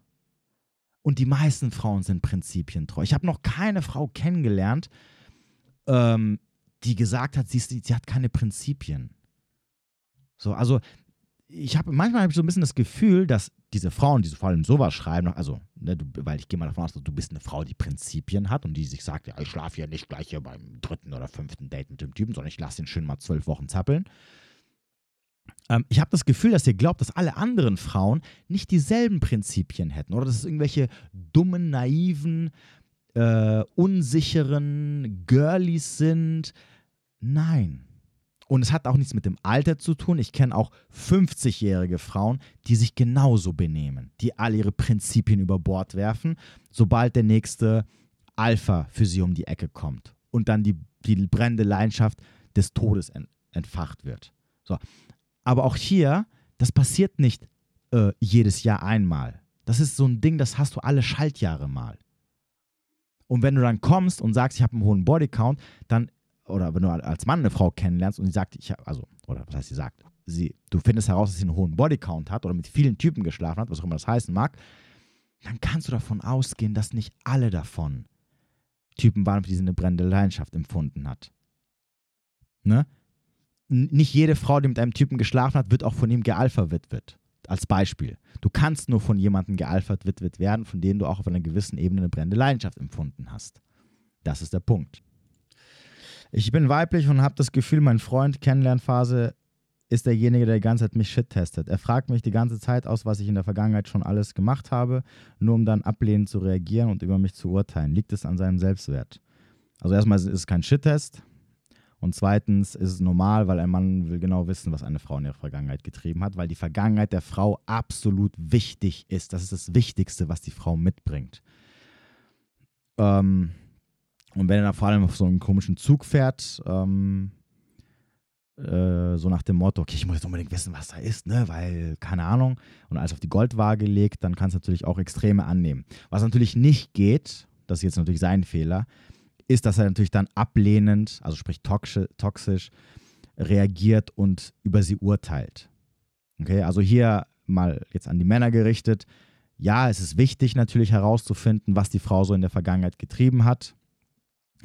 und die meisten Frauen sind prinzipientreu. Ich habe noch keine Frau kennengelernt, ähm, die gesagt hat, sie, sie hat keine Prinzipien. So, also ich habe manchmal habe ich so ein bisschen das Gefühl, dass diese Frauen, die vor allem sowas schreiben, also, ne, du, weil ich gehe mal davon aus, du bist eine Frau, die Prinzipien hat und die sich sagt, ja, ich schlafe ja nicht gleich hier beim dritten oder fünften Date mit dem Typen, sondern ich lasse ihn schön mal zwölf Wochen zappeln. Ähm, ich habe das Gefühl, dass ihr glaubt, dass alle anderen Frauen nicht dieselben Prinzipien hätten oder dass es irgendwelche dummen, naiven, äh, unsicheren Girlies sind. Nein. Und es hat auch nichts mit dem Alter zu tun. Ich kenne auch 50-jährige Frauen, die sich genauso benehmen, die all ihre Prinzipien über Bord werfen, sobald der nächste Alpha für sie um die Ecke kommt und dann die, die brennende Leidenschaft des Todes entfacht wird. So. Aber auch hier, das passiert nicht äh, jedes Jahr einmal. Das ist so ein Ding, das hast du alle Schaltjahre mal. Und wenn du dann kommst und sagst, ich habe einen hohen Bodycount, dann, oder wenn du als Mann eine Frau kennenlernst und sie sagt, ich habe, also, oder was heißt sie sagt, sie, du findest heraus, dass sie einen hohen Bodycount hat oder mit vielen Typen geschlafen hat, was auch immer das heißen mag, dann kannst du davon ausgehen, dass nicht alle davon Typen waren, für die sie eine brennende Leidenschaft empfunden hat. Ne? nicht jede Frau, die mit einem Typen geschlafen hat, wird auch von ihm gealpha-witwet. Als Beispiel. Du kannst nur von jemandem gealpha-witwet werden, von dem du auch auf einer gewissen Ebene eine brennende Leidenschaft empfunden hast. Das ist der Punkt. Ich bin weiblich und habe das Gefühl, mein Freund, Kennenlernphase, ist derjenige, der die ganze Zeit mich shit testet. Er fragt mich die ganze Zeit aus, was ich in der Vergangenheit schon alles gemacht habe, nur um dann ablehnend zu reagieren und über mich zu urteilen. Liegt es an seinem Selbstwert? Also erstmal ist es kein Shit-Test, und zweitens ist es normal, weil ein Mann will genau wissen, was eine Frau in ihrer Vergangenheit getrieben hat, weil die Vergangenheit der Frau absolut wichtig ist. Das ist das Wichtigste, was die Frau mitbringt. Ähm, und wenn er dann vor allem auf so einen komischen Zug fährt, ähm, äh, so nach dem Motto, okay, ich muss jetzt unbedingt wissen, was da ist, ne, weil, keine Ahnung, und alles auf die Goldwaage legt, dann kann es natürlich auch Extreme annehmen. Was natürlich nicht geht, das ist jetzt natürlich sein Fehler, ist, dass er natürlich dann ablehnend, also sprich toxisch, reagiert und über sie urteilt. Okay, also hier mal jetzt an die Männer gerichtet. Ja, es ist wichtig natürlich herauszufinden, was die Frau so in der Vergangenheit getrieben hat,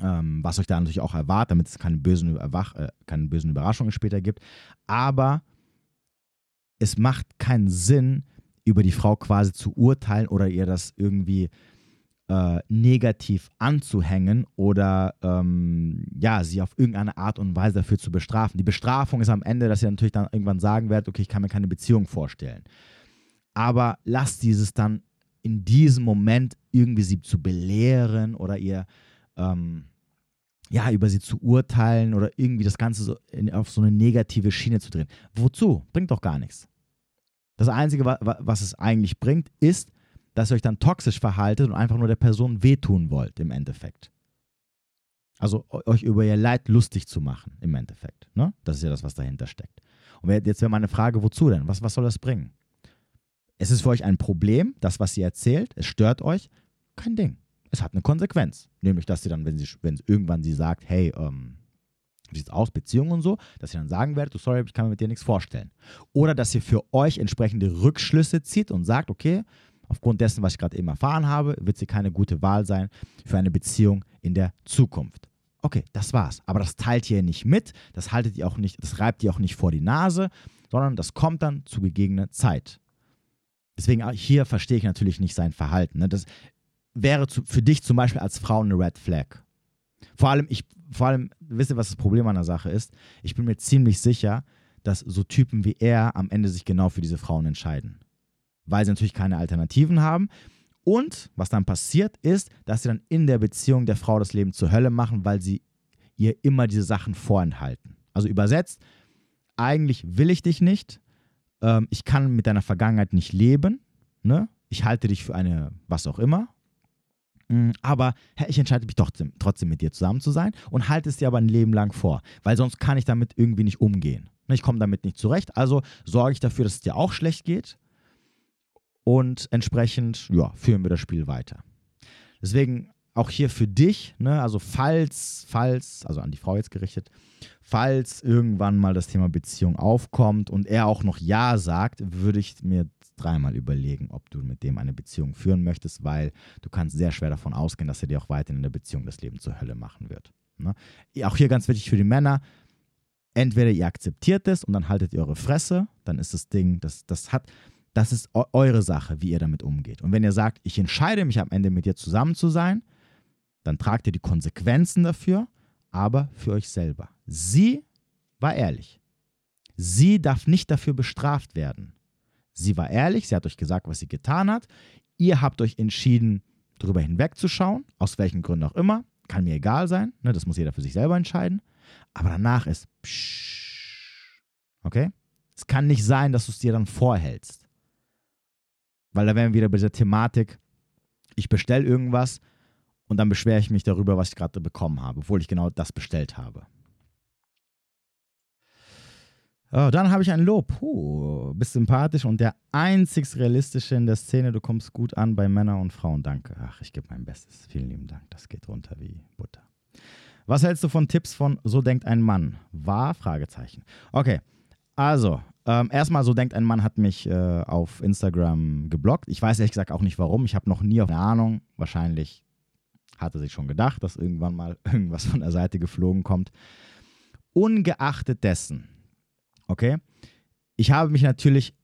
ähm, was euch da natürlich auch erwartet, damit es keine bösen, äh, keine bösen Überraschungen später gibt. Aber es macht keinen Sinn, über die Frau quasi zu urteilen oder ihr das irgendwie äh, negativ anzuhängen oder ähm, ja, sie auf irgendeine Art und Weise dafür zu bestrafen. Die Bestrafung ist am Ende, dass ihr natürlich dann irgendwann sagen werdet, okay, ich kann mir keine Beziehung vorstellen. Aber lasst dieses dann in diesem Moment irgendwie sie zu belehren oder ihr ähm, ja, über sie zu urteilen oder irgendwie das Ganze so in, auf so eine negative Schiene zu drehen. Wozu? Bringt doch gar nichts. Das Einzige, was es eigentlich bringt, ist, dass ihr euch dann toxisch verhaltet und einfach nur der Person wehtun wollt im Endeffekt. Also euch über ihr Leid lustig zu machen im Endeffekt. Ne? Das ist ja das, was dahinter steckt. Und jetzt wäre meine Frage, wozu denn? Was, was soll das bringen? Es ist für euch ein Problem, das, was sie erzählt, es stört euch, kein Ding. Es hat eine Konsequenz. Nämlich, dass sie dann, wenn sie wenn irgendwann sie sagt, hey, ähm, wie sieht's aus, Beziehungen und so, dass ihr dann sagen werdet, du sorry, ich kann mir mit dir nichts vorstellen. Oder dass ihr für euch entsprechende Rückschlüsse zieht und sagt, okay, Aufgrund dessen, was ich gerade eben erfahren habe, wird sie keine gute Wahl sein für eine Beziehung in der Zukunft. Okay, das war's. Aber das teilt ihr nicht mit, das haltet ihr auch nicht, das reibt ihr auch nicht vor die Nase, sondern das kommt dann zu gegebener Zeit. Deswegen ah, hier verstehe ich natürlich nicht sein Verhalten. Ne? Das wäre zu, für dich zum Beispiel als Frau eine Red Flag. Vor allem, ich, vor allem, wisst ihr, was das Problem an der Sache ist? Ich bin mir ziemlich sicher, dass so Typen wie er am Ende sich genau für diese Frauen entscheiden weil sie natürlich keine Alternativen haben. Und was dann passiert ist, dass sie dann in der Beziehung der Frau das Leben zur Hölle machen, weil sie ihr immer diese Sachen vorenthalten. Also übersetzt, eigentlich will ich dich nicht, ähm, ich kann mit deiner Vergangenheit nicht leben, ne? ich halte dich für eine was auch immer, mm, aber ich entscheide mich trotzdem, trotzdem mit dir zusammen zu sein und halte es dir aber ein Leben lang vor, weil sonst kann ich damit irgendwie nicht umgehen. Ne, ich komme damit nicht zurecht, also sorge ich dafür, dass es dir auch schlecht geht und entsprechend ja, führen wir das Spiel weiter. Deswegen auch hier für dich, ne, also falls, falls, also an die Frau jetzt gerichtet, falls irgendwann mal das Thema Beziehung aufkommt und er auch noch Ja sagt, würde ich mir dreimal überlegen, ob du mit dem eine Beziehung führen möchtest, weil du kannst sehr schwer davon ausgehen, dass er dir auch weiterhin in der Beziehung das Leben zur Hölle machen wird. Ne? Auch hier ganz wichtig für die Männer, entweder ihr akzeptiert es und dann haltet ihr eure Fresse, dann ist das Ding, das, das hat, das ist eure Sache, wie ihr damit umgeht. Und wenn ihr sagt, ich entscheide mich am Ende mit dir zusammen zu sein, dann tragt ihr die Konsequenzen dafür, aber für euch selber. Sie war ehrlich. Sie darf nicht dafür bestraft werden. Sie war ehrlich, sie hat euch gesagt, was sie getan hat. Ihr habt euch entschieden, darüber hinwegzuschauen, aus welchen Gründen auch immer. Kann mir egal sein, ne, das muss jeder für sich selber entscheiden. Aber danach ist okay? Es kann nicht sein, dass du es dir dann vorhältst. Weil da wären wir wieder bei dieser Thematik, ich bestelle irgendwas und dann beschwere ich mich darüber, was ich gerade bekommen habe, obwohl ich genau das bestellt habe. Oh, dann habe ich ein Lob. Puh, bist sympathisch und der einzig realistische in der Szene. Du kommst gut an bei Männern und Frauen. Danke. Ach, ich gebe mein Bestes. Vielen lieben Dank. Das geht runter wie Butter. Was hältst du von Tipps von So denkt ein Mann? War? Fragezeichen. Okay, also, ähm, erstmal, So denkt ein Mann hat mich äh, auf Instagram geblockt. Ich weiß ehrlich gesagt auch nicht warum. Ich habe noch nie auf eine Ahnung. Wahrscheinlich hat er sich schon gedacht, dass irgendwann mal irgendwas von der Seite geflogen kommt. Ungeachtet dessen Okay? Ich habe mich natürlich,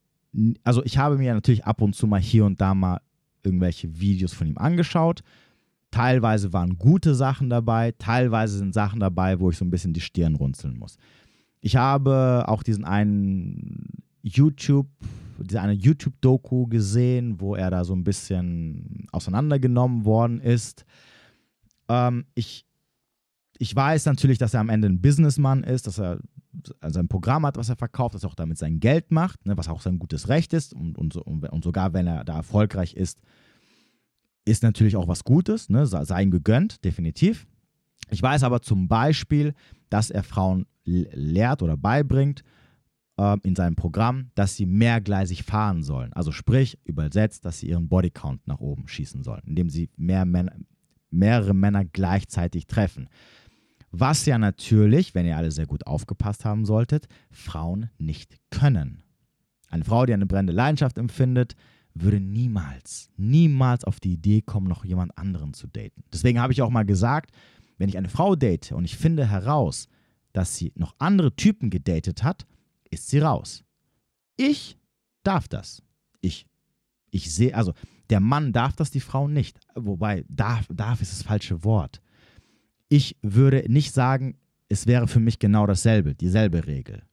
also ich habe mir natürlich ab und zu mal hier und da mal irgendwelche Videos von ihm angeschaut. Teilweise waren gute Sachen dabei, teilweise sind Sachen dabei, wo ich so ein bisschen die Stirn runzeln muss. Ich habe auch diesen einen YouTube, diese eine YouTube-Doku gesehen, wo er da so ein bisschen auseinandergenommen worden ist. Ähm, ich, ich weiß natürlich, dass er am Ende ein Businessman ist, dass er also ein Programm hat, was er verkauft, das auch damit sein Geld macht, ne, was auch sein gutes Recht ist. Und, und, und, sogar wenn er da erfolgreich ist, ist natürlich auch was Gutes, ne, sei ihm gegönnt, definitiv. Ich weiß aber zum Beispiel, dass er Frauen lehrt oder beibringt äh, in seinem Programm, dass sie mehrgleisig fahren sollen. Also sprich, übersetzt, dass sie ihren Bodycount nach oben schießen sollen, indem sie mehr Männer, mehrere Männer gleichzeitig treffen. Was ja natürlich, wenn ihr alle sehr gut aufgepasst haben solltet, Frauen nicht können. Eine Frau, die eine brennende Leidenschaft empfindet, würde niemals, niemals auf die Idee kommen, noch jemand anderen zu daten. Deswegen habe ich auch mal gesagt, wenn ich eine Frau date und ich finde heraus, dass sie noch andere Typen gedatet hat, ist sie raus. Ich darf das. Ich, ich sehe, also der Mann darf das, die Frau nicht. Wobei, darf, darf ist das falsche Wort ich würde nicht sagen, es wäre für mich genau dasselbe, dieselbe Regel.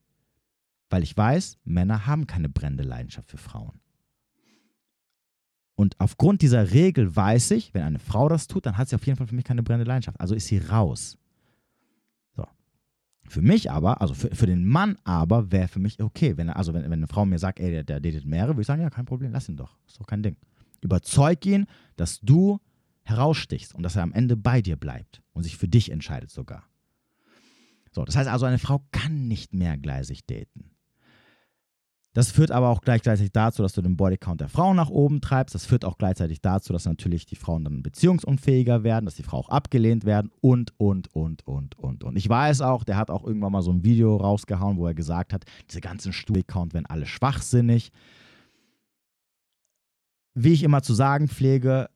Weil ich weiß, Männer haben keine brennende Leidenschaft für Frauen. Und aufgrund dieser Regel weiß ich, wenn eine Frau das tut, dann hat sie auf jeden Fall für mich keine brennende Leidenschaft. Also ist sie raus. So. Für mich aber, also für, für den Mann aber, wäre für mich okay, wenn, also wenn, wenn eine Frau mir sagt, ey, der, der datet mehrere, würde ich sagen, ja, kein Problem, lass ihn doch. Ist doch kein Ding. Überzeug ihn, dass du herausstichst und dass er am Ende bei dir bleibt und sich für dich entscheidet sogar. So, das heißt also, eine Frau kann nicht mehrgleisig daten. Das führt aber auch gleichzeitig dazu, dass du den Bodycount der Frau nach oben treibst. Das führt auch gleichzeitig dazu, dass natürlich die Frauen dann beziehungsunfähiger werden, dass die Frauen auch abgelehnt werden und, und, und, und, und, und. Ich weiß auch, der hat auch irgendwann mal so ein Video rausgehauen, wo er gesagt hat, diese ganzen Studie-Count werden alle schwachsinnig. Wie ich immer zu sagen pflege,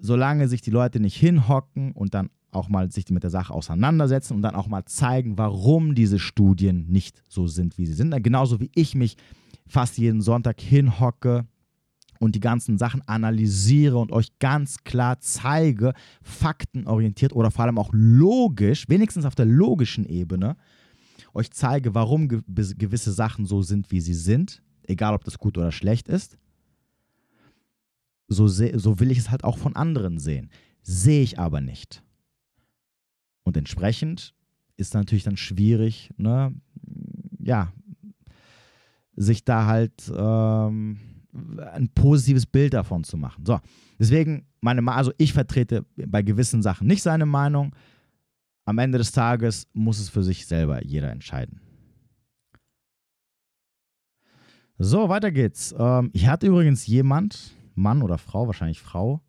solange sich die Leute nicht hinhocken und dann auch mal sich mit der Sache auseinandersetzen und dann auch mal zeigen, warum diese Studien nicht so sind, wie sie sind. Genauso wie ich mich fast jeden Sonntag hinhocke und die ganzen Sachen analysiere und euch ganz klar zeige, faktenorientiert oder vor allem auch logisch, wenigstens auf der logischen Ebene, euch zeige, warum gewisse Sachen so sind, wie sie sind, egal ob das gut oder schlecht ist so, so will ich es halt auch von anderen sehen. Sehe ich aber nicht. Und entsprechend ist natürlich dann schwierig, ne, ja, sich da halt ähm, ein positives Bild davon zu machen. So, deswegen, meine, also ich vertrete bei gewissen Sachen nicht seine Meinung. Am Ende des Tages muss es für sich selber jeder entscheiden. So, weiter geht's. Ähm, ich hatte übrigens jemand, Mann oder Frau, wahrscheinlich Frau,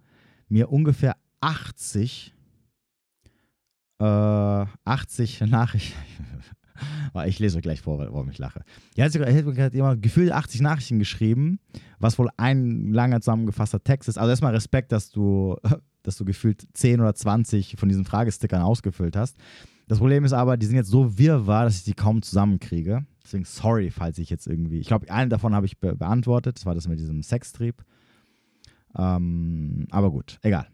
mir ungefähr 80, äh, 80 Nachrichten, ich lese euch gleich vor, warum ich lache. Die hat, hat jemand gefühlt 80 Nachrichten geschrieben, was wohl ein langer zusammengefasster Text ist. Also erstmal Respekt, dass du, dass du gefühlt 10 oder 20 von diesen Fragestickern ausgefüllt hast. Das Problem ist aber, die sind jetzt so wirrwarr, dass ich die kaum zusammenkriege. Deswegen sorry, falls ich jetzt irgendwie. Ich glaube, einen davon habe ich be beantwortet. Das war das mit diesem Sextrieb. Ähm, aber gut, egal.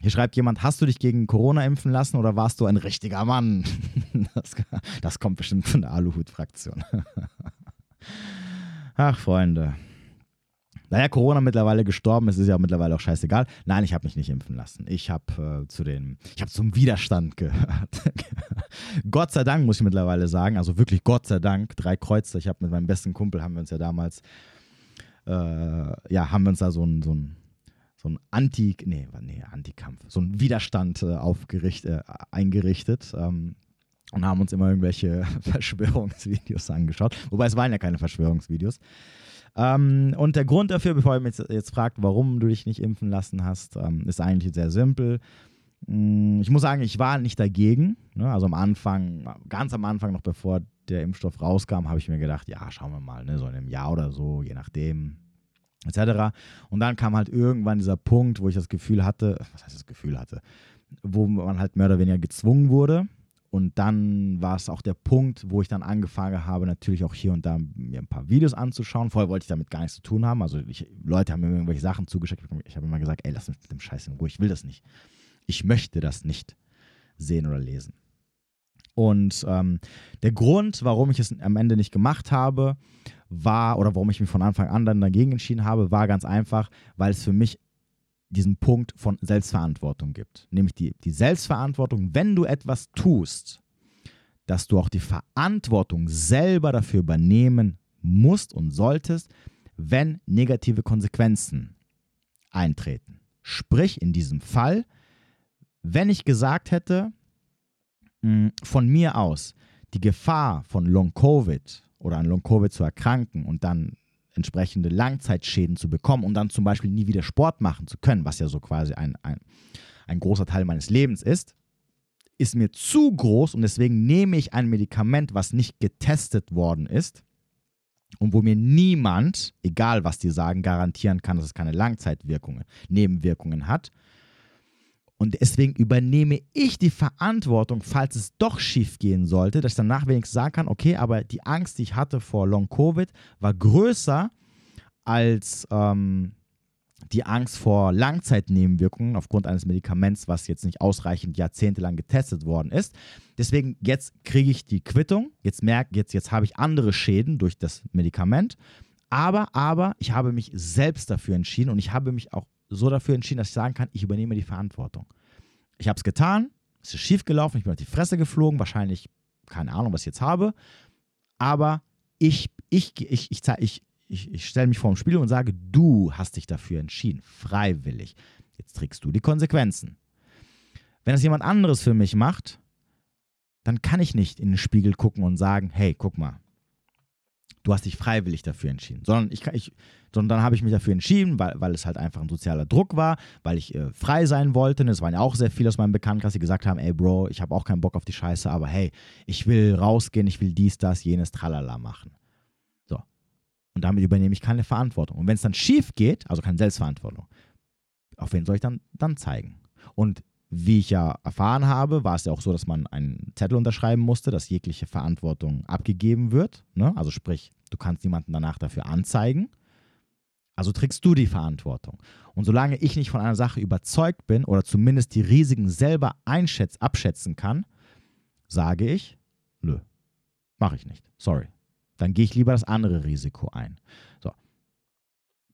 Hier schreibt jemand, hast du dich gegen Corona impfen lassen oder warst du ein richtiger Mann? Das, das kommt bestimmt von der Aluhut-Fraktion. Ach, Freunde. Naja, Corona mittlerweile gestorben ist, ist ja mittlerweile auch scheißegal. Nein, ich habe mich nicht impfen lassen. Ich habe äh, zu den, ich habe zum Widerstand gehört. Gott sei Dank muss ich mittlerweile sagen, also wirklich Gott sei Dank, drei Kreuze. Ich habe mit meinem besten Kumpel, haben wir uns ja damals, äh, ja, haben wir uns da so ein, so ein so ein Anti, nee, nee, Antikampf, so ein Widerstand äh, aufgerichtet, äh, eingerichtet ähm, und haben uns immer irgendwelche Verschwörungsvideos angeschaut. Wobei es waren ja keine Verschwörungsvideos. Ähm, und der Grund dafür, bevor ihr mich jetzt, jetzt fragt, warum du dich nicht impfen lassen hast, ähm, ist eigentlich sehr simpel. Mm, ich muss sagen, ich war nicht dagegen. Ne? Also am Anfang, ganz am Anfang, noch bevor der Impfstoff rauskam, habe ich mir gedacht, ja, schauen wir mal, ne? so in einem Jahr oder so, je nachdem, etc. Und dann kam halt irgendwann dieser Punkt, wo ich das Gefühl hatte, was heißt das Gefühl hatte, wo man halt mehr oder weniger gezwungen wurde. Und dann war es auch der Punkt, wo ich dann angefangen habe, natürlich auch hier und da mir ein paar Videos anzuschauen. Vorher wollte ich damit gar nichts zu tun haben. Also ich, Leute haben mir irgendwelche Sachen zugeschickt. Ich habe immer gesagt, ey, lass mich mit dem Scheiß in Ruhe. Ich will das nicht. Ich möchte das nicht sehen oder lesen. Und ähm, der Grund, warum ich es am Ende nicht gemacht habe, war, oder warum ich mich von Anfang an dann dagegen entschieden habe, war ganz einfach, weil es für mich diesen Punkt von Selbstverantwortung gibt. Nämlich die, die Selbstverantwortung, wenn du etwas tust, dass du auch die Verantwortung selber dafür übernehmen musst und solltest, wenn negative Konsequenzen eintreten. Sprich, in diesem Fall, wenn ich gesagt hätte, von mir aus, die Gefahr von Long-Covid oder an Long-Covid zu erkranken und dann entsprechende Langzeitschäden zu bekommen und dann zum Beispiel nie wieder Sport machen zu können, was ja so quasi ein, ein, ein großer Teil meines Lebens ist, ist mir zu groß und deswegen nehme ich ein Medikament, was nicht getestet worden ist und wo mir niemand, egal was die sagen, garantieren kann, dass es keine Langzeitwirkungen, Nebenwirkungen hat. Und deswegen übernehme ich die Verantwortung, falls es doch schief gehen sollte, dass ich danach wenigstens sagen kann, okay, aber die Angst, die ich hatte vor Long-Covid, war größer als ähm, die Angst vor Langzeitnebenwirkungen aufgrund eines Medikaments, was jetzt nicht ausreichend jahrzehntelang getestet worden ist. Deswegen jetzt kriege ich die Quittung, jetzt merke jetzt jetzt habe ich andere Schäden durch das Medikament, aber aber ich habe mich selbst dafür entschieden und ich habe mich auch so dafür entschieden, dass ich sagen kann, ich übernehme die Verantwortung. Ich habe es getan, es ist schief gelaufen, ich bin auf die Fresse geflogen, wahrscheinlich, keine Ahnung, was ich jetzt habe, aber ich, ich, ich, ich, ich, ich, ich stelle mich vor dem Spiegel und sage, du hast dich dafür entschieden, freiwillig. Jetzt trägst du die Konsequenzen. Wenn das jemand anderes für mich macht, dann kann ich nicht in den Spiegel gucken und sagen, hey, guck mal, du hast dich freiwillig dafür entschieden, sondern ich, ich sondern dann habe ich mich dafür entschieden, weil, weil es halt einfach ein sozialer Druck war, weil ich äh, frei sein wollte. Und es waren ja auch sehr viele aus meinem Bekanntenkreis, die gesagt haben, ey Bro, ich habe auch keinen Bock auf die Scheiße, aber hey, ich will rausgehen, ich will dies, das, jenes, tralala machen. So. Und damit übernehme ich keine Verantwortung. Und wenn es dann schief geht, also keine Selbstverantwortung, auf wen soll ich dann, dann zeigen? Und wie ich ja erfahren habe, war es ja auch so, dass man einen Zettel unterschreiben musste, dass jegliche Verantwortung abgegeben wird. Ne? Also sprich, du kannst niemanden danach dafür anzeigen. Also trägst du die Verantwortung. Und solange ich nicht von einer Sache überzeugt bin oder zumindest die Risiken selber einschätz, abschätzen kann, sage ich, nö, mache ich nicht. Sorry. Dann gehe ich lieber das andere Risiko ein. So.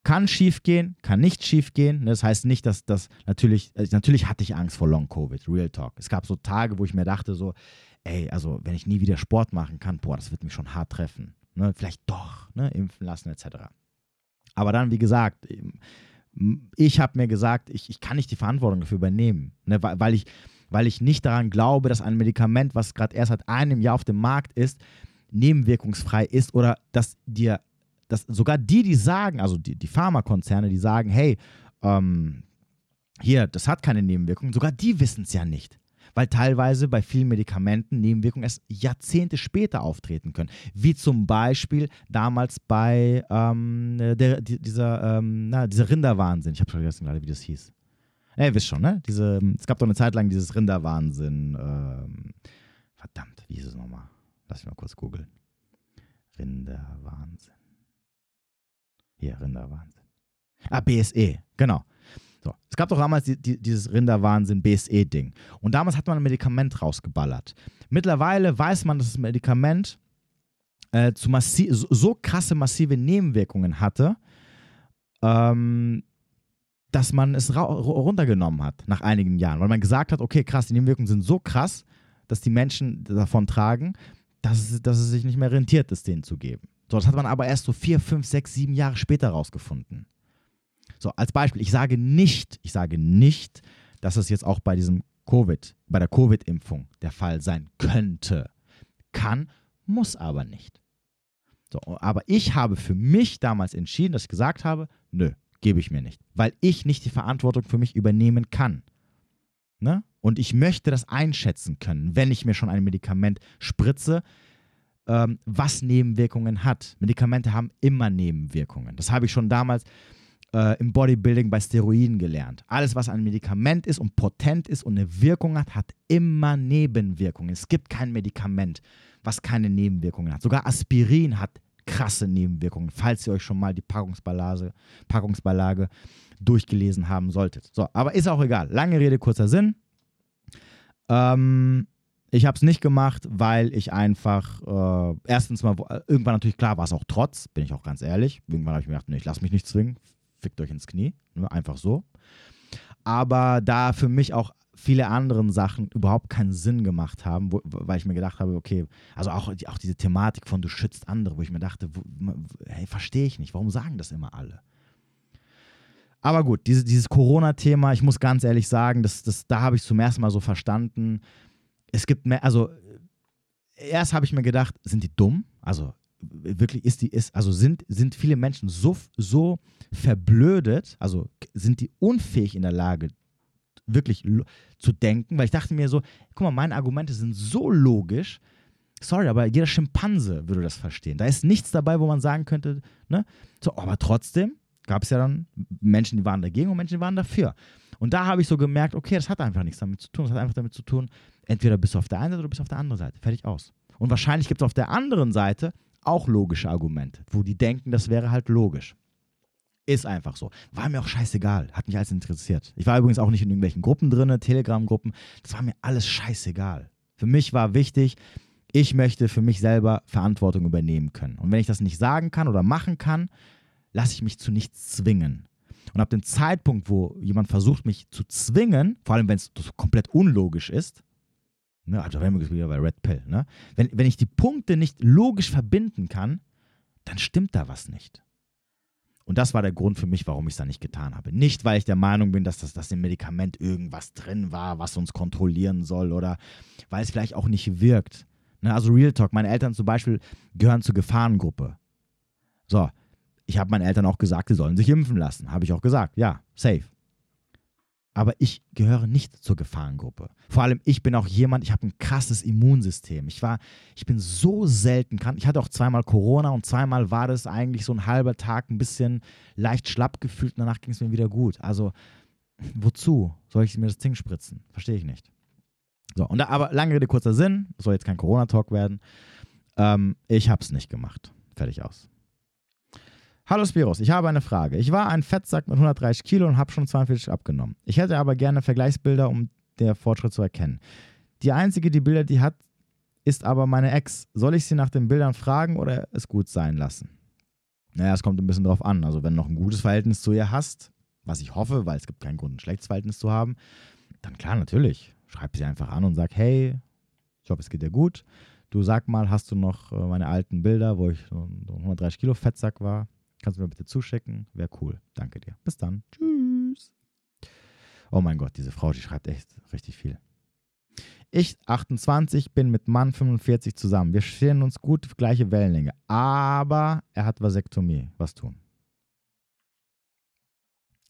Kann schief gehen, kann nicht schief gehen. Das heißt nicht, dass das natürlich, also natürlich hatte ich Angst vor Long Covid, Real Talk. Es gab so Tage, wo ich mir dachte so, ey, also wenn ich nie wieder Sport machen kann, boah, das wird mich schon hart treffen. Ne? Vielleicht doch, ne? impfen lassen etc. Aber dann, wie gesagt, ich habe mir gesagt, ich, ich kann nicht die Verantwortung dafür übernehmen, ne, weil, ich, weil ich nicht daran glaube, dass ein Medikament, was gerade erst seit einem Jahr auf dem Markt ist, nebenwirkungsfrei ist oder dass dir, dass sogar die, die sagen, also die, die Pharmakonzerne, die sagen, hey, ähm, hier, das hat keine Nebenwirkungen, sogar die wissen es ja nicht weil teilweise bei vielen Medikamenten Nebenwirkungen erst Jahrzehnte später auftreten können. Wie zum Beispiel damals bei ähm, der, dieser, ähm, na, dieser Rinderwahnsinn. Ich habe vergessen gerade, wie das hieß. Ja, ihr wisst schon, ne? Diese, es gab doch eine Zeit lang dieses Rinderwahnsinn. Ähm, verdammt, wie hieß es nochmal? Lass mich mal kurz googeln. Rinderwahnsinn. Hier, Rinderwahnsinn. Ah, BSE, genau. So. Es gab doch damals die, die, dieses Rinderwahnsinn BSE-Ding. Und damals hat man ein Medikament rausgeballert. Mittlerweile weiß man, dass das Medikament äh, zu massiv, so, krasse massive Nebenwirkungen hatte, ähm, dass man es runtergenommen hat nach einigen Jahren, weil man gesagt hat, okay, krass, die Nebenwirkungen sind so krass, dass die Menschen davon tragen, dass es, dass es sich nicht mehr rentiert, es denen zu geben. So, das hat man aber erst so vier, fünf, sechs, sieben Jahre später rausgefunden. So, als Beispiel, ich sage nicht, ich sage nicht, dass es jetzt auch bei diesem Covid, bei der Covid-Impfung der Fall sein könnte. Kann, muss aber nicht. So, aber ich habe für mich damals entschieden, dass ich gesagt habe, nö, gebe ich mir nicht, weil ich nicht die Verantwortung für mich übernehmen kann. Ne? Und ich möchte das einschätzen können, wenn ich mir schon ein Medikament spritze, ähm, was Nebenwirkungen hat. Medikamente haben immer Nebenwirkungen. Das habe ich schon damals äh, im Bodybuilding bei Steroiden gelernt. Alles, was ein Medikament ist und potent ist und eine Wirkung hat, hat immer Nebenwirkungen. Es gibt kein Medikament, was keine Nebenwirkungen hat. Sogar Aspirin hat krasse Nebenwirkungen, falls ihr euch schon mal die Packungsbeilage, Packungsbeilage durchgelesen haben solltet. So, aber ist auch egal. Lange Rede, kurzer Sinn. Ähm, ich habe es nicht gemacht, weil ich einfach, äh, erstens mal, irgendwann natürlich klar war es auch trotz, bin ich auch ganz ehrlich. Irgendwann habe ich mir gedacht, nee, ich lasse mich nicht zwingen, fickt euch ins Knie. Ne, einfach so. Aber da für mich auch viele andere Sachen überhaupt keinen Sinn gemacht haben, wo, weil ich mir gedacht habe, okay, also auch, auch diese Thematik von du schützt andere, wo ich mir dachte, wo, hey, verstehe ich nicht, warum sagen das immer alle? Aber gut, diese, dieses Corona-Thema, ich muss ganz ehrlich sagen, das, das, da habe ich zum ersten Mal so verstanden, es gibt mehr, also erst habe ich mir gedacht, sind die dumm? Also wirklich ist die, ist, also sind, sind viele Menschen so, so verblödet, also sind die unfähig in der Lage, wirklich zu denken, weil ich dachte mir so, guck mal, meine Argumente sind so logisch, sorry, aber jeder Schimpanse würde das verstehen. Da ist nichts dabei, wo man sagen könnte, ne? So, aber trotzdem gab es ja dann Menschen, die waren dagegen und Menschen, die waren dafür. Und da habe ich so gemerkt, okay, das hat einfach nichts damit zu tun. Das hat einfach damit zu tun, entweder bist du auf der einen Seite oder bist du auf der anderen Seite. Fertig aus. Und wahrscheinlich gibt es auf der anderen Seite auch logische Argumente, wo die denken, das wäre halt logisch. Ist einfach so. War mir auch scheißegal. Hat mich alles interessiert. Ich war übrigens auch nicht in irgendwelchen Gruppen drin, Telegram-Gruppen. Das war mir alles scheißegal. Für mich war wichtig, ich möchte für mich selber Verantwortung übernehmen können. Und wenn ich das nicht sagen kann oder machen kann, lasse ich mich zu nichts zwingen. Und ab dem Zeitpunkt, wo jemand versucht, mich zu zwingen, vor allem wenn es komplett unlogisch ist, ne, also wenn wir wieder bei Red Pill, ne, wenn, wenn ich die Punkte nicht logisch verbinden kann, dann stimmt da was nicht. Und das war der Grund für mich, warum ich es dann nicht getan habe. Nicht, weil ich der Meinung bin, dass das, dass im Medikament irgendwas drin war, was uns kontrollieren soll oder weil es vielleicht auch nicht wirkt. Ne, also Real Talk, meine Eltern zum Beispiel gehören zur Gefahrengruppe. So, ich habe meinen Eltern auch gesagt, sie sollen sich impfen lassen. Habe ich auch gesagt, ja, safe aber ich gehöre nicht zur Gefahrengruppe. Vor allem, ich bin auch jemand, ich habe ein krasses Immunsystem. Ich war, ich bin so selten krank. Ich hatte auch zweimal Corona und zweimal war das eigentlich so ein halber Tag ein bisschen leicht schlapp gefühlt und danach ging es mir wieder gut. Also, wozu soll ich mir das Ding spritzen? Verstehe ich nicht. So, und da, aber lange Rede, kurzer Sinn, soll jetzt kein Corona-Talk werden. Ähm, ich habe es nicht gemacht. Fertig aus. Hallo Spiros, ich habe eine Frage. Ich war ein Fettsack mit 130 Kilo und habe schon 42 abgenommen. Ich hätte aber gerne Vergleichsbilder, um den Fortschritt zu erkennen. Die einzige, die Bilder, die hat, ist aber meine Ex. Soll ich sie nach den Bildern fragen oder es gut sein lassen? Naja, es kommt ein bisschen drauf an. Also, wenn du noch ein gutes Verhältnis zu ihr hast, was ich hoffe, weil es gibt keinen Grund, ein schlechtes Verhältnis zu haben, dann klar, natürlich. Schreib sie einfach an und sag, hey, ich hoffe, es geht dir gut. Du sag mal, hast du noch äh, meine alten Bilder, wo ich so 130 Kilo Fettsack war? Kannst du mir bitte zuschicken? Wäre cool. Danke dir. Bis dann. Tschüss. Oh mein Gott, diese Frau, die schreibt echt richtig viel. Ich, 28, bin mit Mann 45 zusammen. Wir stehen uns gut, gleiche Wellenlänge. Aber er hat Vasektomie. Was tun?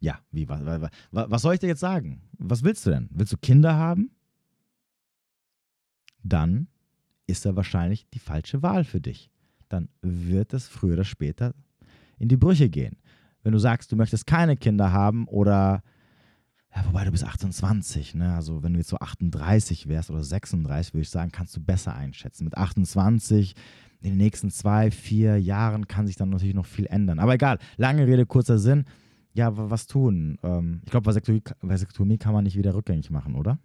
Ja, wie, was, was, was soll ich dir jetzt sagen? Was willst du denn? Willst du Kinder haben? Dann ist er wahrscheinlich die falsche Wahl für dich. Dann wird es früher oder später in die Brüche gehen. Wenn du sagst, du möchtest keine Kinder haben oder, ja, wobei du bist 28, ne? also wenn du jetzt so 38 wärst oder 36, würde ich sagen, kannst du besser einschätzen. Mit 28 in den nächsten zwei, vier Jahren kann sich dann natürlich noch viel ändern. Aber egal, lange Rede, kurzer Sinn. Ja, was tun? Ähm, ich glaube, Vasektomie, kann man nicht wieder rückgängig machen, oder?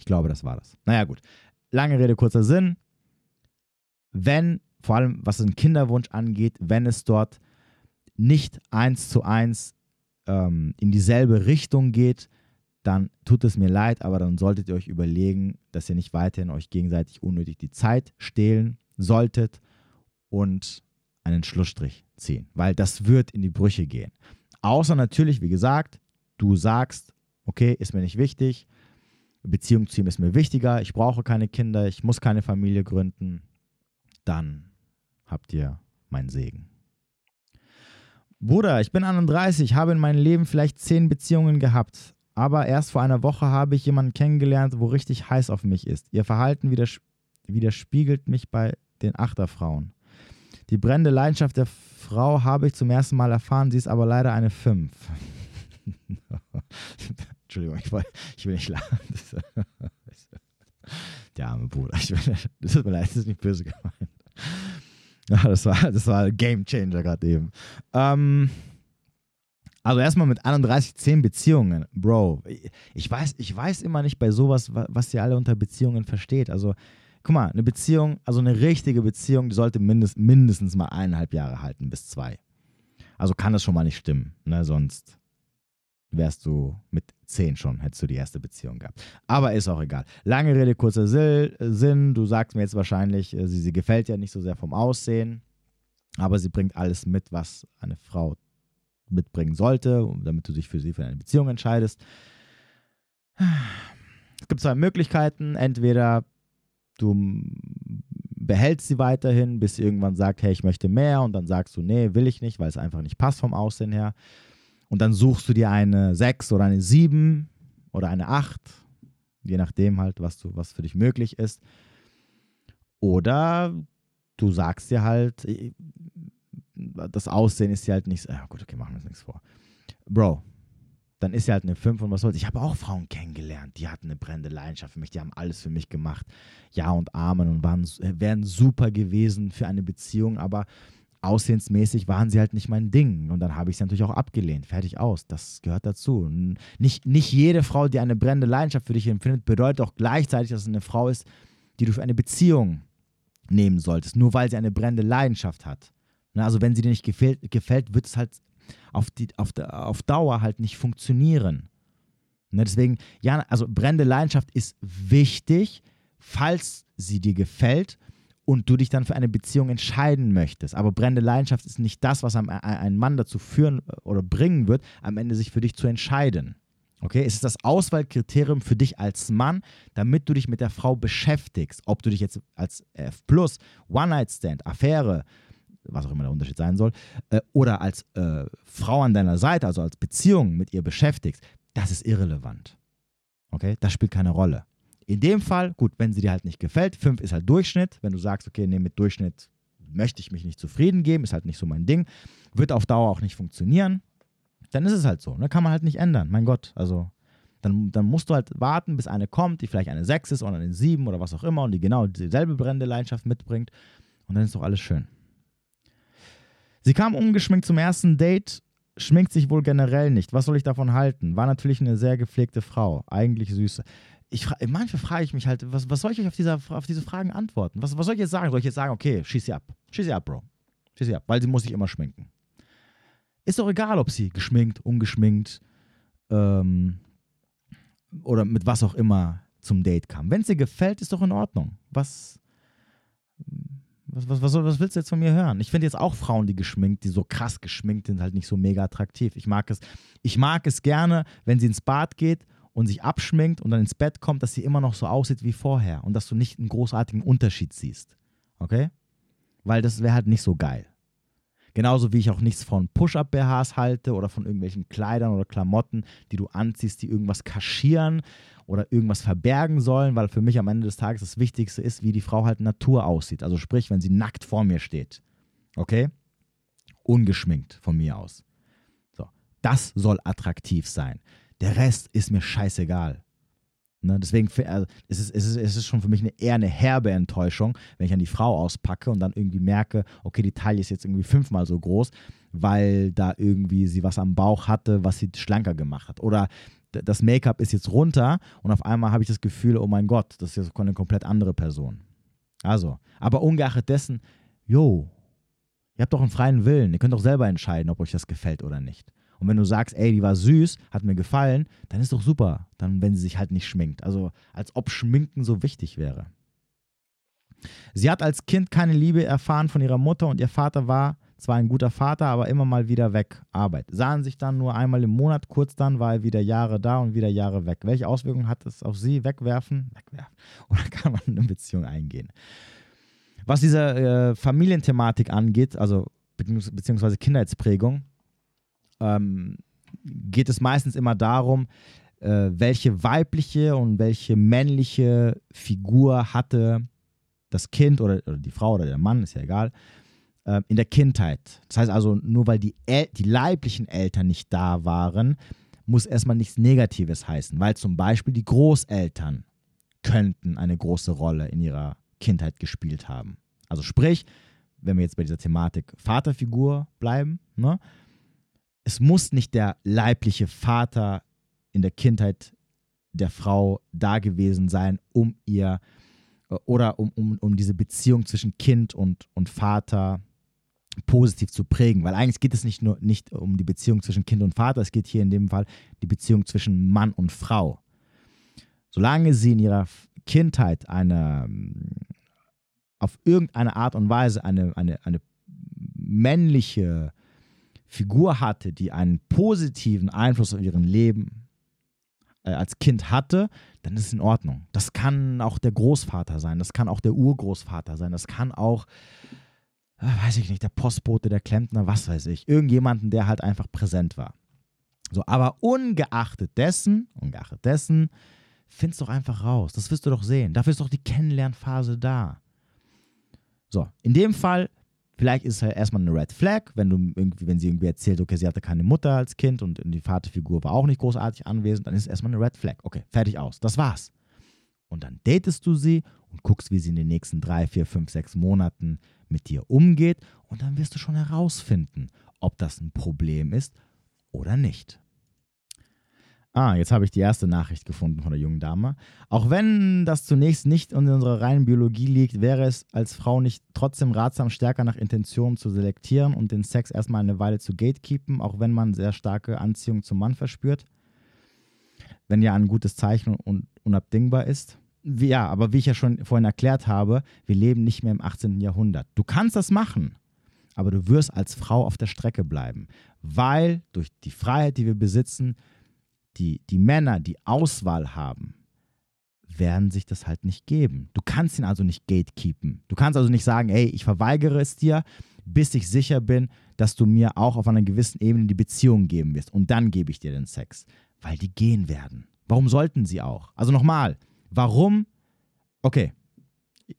Ich glaube, das war das. Naja, gut. Lange Rede, kurzer Sinn. Wenn, vor allem was den Kinderwunsch angeht, wenn es dort nicht eins zu eins ähm, in dieselbe Richtung geht, dann tut es mir leid, aber dann solltet ihr euch überlegen, dass ihr nicht weiterhin euch gegenseitig unnötig die Zeit stehlen solltet und einen Schlussstrich ziehen, weil das wird in die Brüche gehen. Außer natürlich, wie gesagt, du sagst, okay, ist mir nicht wichtig, Beziehung zu ihm ist mir wichtiger, ich brauche keine Kinder, ich muss keine Familie gründen, dann habt ihr meinen Segen. Bruder, ich bin 31, habe in meinem Leben vielleicht zehn Beziehungen gehabt, aber erst vor einer Woche habe ich jemanden kennengelernt, wo richtig heiß auf mich ist. Ihr Verhalten widers widerspiegelt mich bei den Achterfrauen. Die brennende Leidenschaft der Frau habe ich zum ersten Mal erfahren, sie ist aber leider eine 5. Entschuldigung, ich will, ich will nicht lachen. Der arme Bruder. Ich will, das tut mir leid, das ist nicht böse gemeint. Ja, das war, das war ein Game Changer gerade eben. Ähm, also erstmal mit 31, 10 Beziehungen. Bro, ich weiß, ich weiß immer nicht bei sowas, was ihr alle unter Beziehungen versteht. Also, guck mal, eine Beziehung, also eine richtige Beziehung, die sollte mindest, mindestens mal eineinhalb Jahre halten, bis zwei. Also kann das schon mal nicht stimmen, ne? Sonst wärst du mit zehn schon, hättest du die erste Beziehung gehabt. Aber ist auch egal. Lange Rede, kurzer Sinn. Du sagst mir jetzt wahrscheinlich, äh, sie, sie gefällt ja nicht so sehr vom Aussehen, aber sie bringt alles mit, was eine Frau mitbringen sollte, damit du dich für sie für eine Beziehung entscheidest. Es gibt zwei Möglichkeiten. Entweder du behältst sie weiterhin, bis sie irgendwann sagt, hey, ich möchte mehr und dann sagst du, nee, will ich nicht, weil es einfach nicht passt vom Aussehen her. Und dann suchst du dir eine 6 oder eine 7 oder eine 8, je nachdem halt, was, du, was für dich möglich ist. Oder du sagst dir halt, äh, das Aussehen ist ja halt nicht, ja gut, okay, machen wir uns nichts vor. Bro, dann ist sie halt eine 5 und was soll's. Ich habe auch Frauen kennengelernt, die hatten eine brennende Leidenschaft für mich, die haben alles für mich gemacht. Ja und Amen und waren, wären super gewesen für eine Beziehung, aber aussehensmäßig waren sie halt nicht mein Ding. Und dann habe ich sie natürlich auch abgelehnt. Fertig aus. Das gehört dazu. Nicht, nicht jede Frau, die eine brennende Leidenschaft für dich empfindet, bedeutet auch gleichzeitig, dass es eine Frau ist, die du für eine Beziehung nehmen solltest. Nur weil sie eine brennende Leidenschaft hat. Also wenn sie dir nicht gefällt, gefällt wird es halt auf, die, auf, auf Dauer halt nicht funktionieren. Ne, deswegen, ja, also brennende Leidenschaft ist wichtig, falls sie dir gefällt und du dich dann für eine Beziehung entscheiden möchtest. Aber brennende Leidenschaft ist nicht das, was einen Mann dazu führen äh, oder bringen wird, am Ende sich für dich zu entscheiden. Okay, es ist das Auswahlkriterium für dich als Mann, damit du dich mit der Frau beschäftigst. Ob du dich jetzt als F One-Night-Stand, Affäre, was auch immer der Unterschied sein soll, äh, oder als äh, Frau an deiner Seite, also als Beziehung mit ihr beschäftigst, das ist irrelevant. Okay, das spielt keine Rolle. In dem Fall, gut, wenn sie dir halt nicht gefällt, 5 ist halt Durchschnitt. Wenn du sagst, okay, nee, mit Durchschnitt möchte ich mich nicht zufrieden geben, ist halt nicht so mein Ding, wird auf Dauer auch nicht funktionieren, dann ist es halt so. Ne? Kann man halt nicht ändern. Mein Gott, also dann, dann musst du halt warten, bis eine kommt, die vielleicht eine 6 ist oder eine 7 oder was auch immer und die genau dieselbe brennende Leidenschaft mitbringt und dann ist doch alles schön. Sie kam ungeschminkt zum ersten Date, schminkt sich wohl generell nicht. Was soll ich davon halten? War natürlich eine sehr gepflegte Frau, eigentlich süße ich, manchmal frage ich mich halt, was, was soll ich euch auf, dieser, auf diese Fragen antworten? Was, was soll ich jetzt sagen? Soll ich jetzt sagen, okay, schieß sie ab. Schieß sie ab, Bro. Schieß sie ab, weil sie muss sich immer schminken. Ist doch egal, ob sie geschminkt, ungeschminkt ähm, oder mit was auch immer zum Date kam. Wenn es dir gefällt, ist doch in Ordnung. Was, was, was, was, was willst du jetzt von mir hören? Ich finde jetzt auch Frauen, die geschminkt, die so krass geschminkt sind, halt nicht so mega attraktiv. Ich mag es, ich mag es gerne, wenn sie ins Bad geht und sich abschminkt und dann ins Bett kommt, dass sie immer noch so aussieht wie vorher und dass du nicht einen großartigen Unterschied siehst. Okay? Weil das wäre halt nicht so geil. Genauso wie ich auch nichts von Push-Up-BHs halte oder von irgendwelchen Kleidern oder Klamotten, die du anziehst, die irgendwas kaschieren oder irgendwas verbergen sollen, weil für mich am Ende des Tages das Wichtigste ist, wie die Frau halt Natur aussieht. Also sprich, wenn sie nackt vor mir steht. Okay? Ungeschminkt von mir aus. So. Das soll attraktiv sein. Der Rest ist mir scheißegal. Ne, deswegen also, es ist, es, ist, es ist schon für mich eine, eher eine herbe Enttäuschung, wenn ich an die Frau auspacke und dann irgendwie merke, okay, die Taille ist jetzt irgendwie fünfmal so groß, weil da irgendwie sie was am Bauch hatte, was sie schlanker gemacht hat. Oder das Make-up ist jetzt runter und auf einmal habe ich das Gefühl, oh mein Gott, das ist jetzt eine komplett andere Person. Also, aber ungeachtet dessen, jo, ihr habt doch einen freien Willen. Ihr könnt doch selber entscheiden, ob euch das gefällt oder nicht. Und wenn du sagst, ey, die war süß, hat mir gefallen, dann ist doch super. Dann, wenn sie sich halt nicht schminkt. Also, als ob Schminken so wichtig wäre. Sie hat als Kind keine Liebe erfahren von ihrer Mutter und ihr Vater war zwar ein guter Vater, aber immer mal wieder weg. Arbeit. Sahen sich dann nur einmal im Monat, kurz dann war er wieder Jahre da und wieder Jahre weg. Welche Auswirkungen hat es auf sie? Wegwerfen? Wegwerfen. Oder kann man eine Beziehung eingehen? Was diese äh, Familienthematik angeht, also beziehungsweise Kindheitsprägung, ähm, geht es meistens immer darum, äh, welche weibliche und welche männliche Figur hatte das Kind oder, oder die Frau oder der Mann, ist ja egal, äh, in der Kindheit. Das heißt also, nur weil die, El die leiblichen Eltern nicht da waren, muss erstmal nichts Negatives heißen, weil zum Beispiel die Großeltern könnten eine große Rolle in ihrer Kindheit gespielt haben. Also sprich, wenn wir jetzt bei dieser Thematik Vaterfigur bleiben, ne, es muss nicht der leibliche Vater in der Kindheit der Frau da gewesen sein, um ihr äh, oder um, um, um diese Beziehung zwischen Kind und, und Vater positiv zu prägen. Weil eigentlich geht es nicht nur nicht um die Beziehung zwischen Kind und Vater, es geht hier in dem Fall die Beziehung zwischen Mann und Frau. Solange sie in ihrer Kindheit eine auf irgendeine Art und Weise eine, eine, eine männliche Figur hatte, die einen positiven Einfluss auf ihren Leben äh, als Kind hatte, dann ist es in Ordnung. Das kann auch der Großvater sein, das kann auch der Urgroßvater sein, das kann auch, äh, weiß ich nicht, der Postbote, der Klempner, was weiß ich, irgendjemanden, der halt einfach präsent war. So, aber ungeachtet dessen, ungeachtet dessen, findest doch einfach raus. Das wirst du doch sehen. Dafür ist doch die Kennenlernphase da. So, in dem Fall Vielleicht ist es halt erstmal eine Red Flag, wenn du irgendwie, wenn sie irgendwie erzählt, okay, sie hatte keine Mutter als Kind und die Vaterfigur war auch nicht großartig anwesend, dann ist es erstmal eine Red Flag. Okay, fertig aus. Das war's. Und dann datest du sie und guckst, wie sie in den nächsten drei, vier, fünf, sechs Monaten mit dir umgeht. Und dann wirst du schon herausfinden, ob das ein Problem ist oder nicht. Ah, jetzt habe ich die erste Nachricht gefunden von der jungen Dame. Auch wenn das zunächst nicht in unserer reinen Biologie liegt, wäre es als Frau nicht trotzdem ratsam, stärker nach Intentionen zu selektieren und den Sex erstmal eine Weile zu gatekeepen, auch wenn man sehr starke Anziehung zum Mann verspürt. Wenn ja ein gutes Zeichen und unabdingbar ist. Ja, aber wie ich ja schon vorhin erklärt habe, wir leben nicht mehr im 18. Jahrhundert. Du kannst das machen, aber du wirst als Frau auf der Strecke bleiben, weil durch die Freiheit, die wir besitzen, die, die Männer, die Auswahl haben, werden sich das halt nicht geben. Du kannst ihn also nicht gatekeepen. Du kannst also nicht sagen, ey, ich verweigere es dir, bis ich sicher bin, dass du mir auch auf einer gewissen Ebene die Beziehung geben wirst. Und dann gebe ich dir den Sex. Weil die gehen werden. Warum sollten sie auch? Also nochmal, warum? Okay,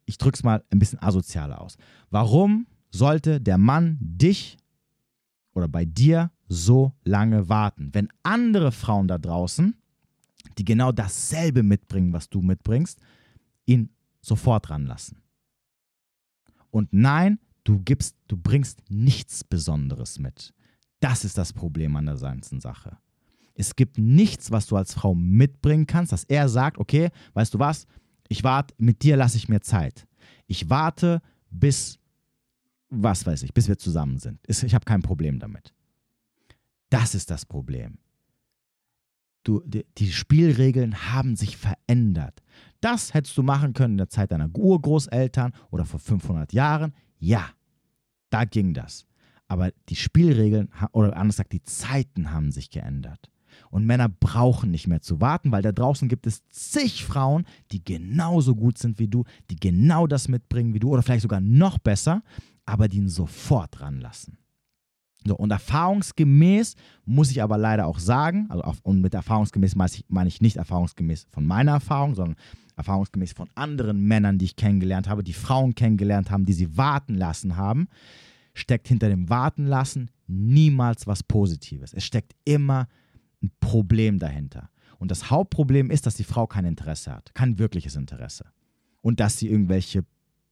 ich drücke es mal ein bisschen asozialer aus. Warum sollte der Mann dich oder bei dir so lange warten. Wenn andere Frauen da draußen, die genau dasselbe mitbringen, was du mitbringst, ihn sofort ranlassen. Und nein, du gibst, du bringst nichts Besonderes mit. Das ist das Problem an der ganzen Sache. Es gibt nichts, was du als Frau mitbringen kannst, dass er sagt, okay, weißt du was, ich warte, mit dir lasse ich mir Zeit. Ich warte bis, was weiß ich, bis wir zusammen sind. Ich habe kein Problem damit. Das ist das Problem. Du, die, Spielregeln haben sich verändert. Das hättest du machen können in der Zeit deiner Urgroßeltern oder vor 500 Jahren. Ja, da ging das. Aber die Spielregeln, oder anders gesagt, die Zeiten haben sich geändert. Und Männer brauchen nicht mehr zu warten, weil da draußen gibt es zig Frauen, die genauso gut sind wie du, die genau das mitbringen wie du oder vielleicht sogar noch besser, aber die ihn sofort ranlassen. So, und erfahrungsgemäß muss ich aber leider auch sagen, also auf, und mit erfahrungsgemäß meine ich, meine ich nicht erfahrungsgemäß von meiner Erfahrung, sondern erfahrungsgemäß von anderen Männern, die ich kennengelernt habe, die Frauen kennengelernt haben, die sie warten lassen haben, steckt hinter dem Warten lassen niemals was Positives. Es steckt immer ein Problem dahinter. Und das Hauptproblem ist, dass die Frau kein Interesse hat, kein wirkliches Interesse. Und dass sie irgendwelche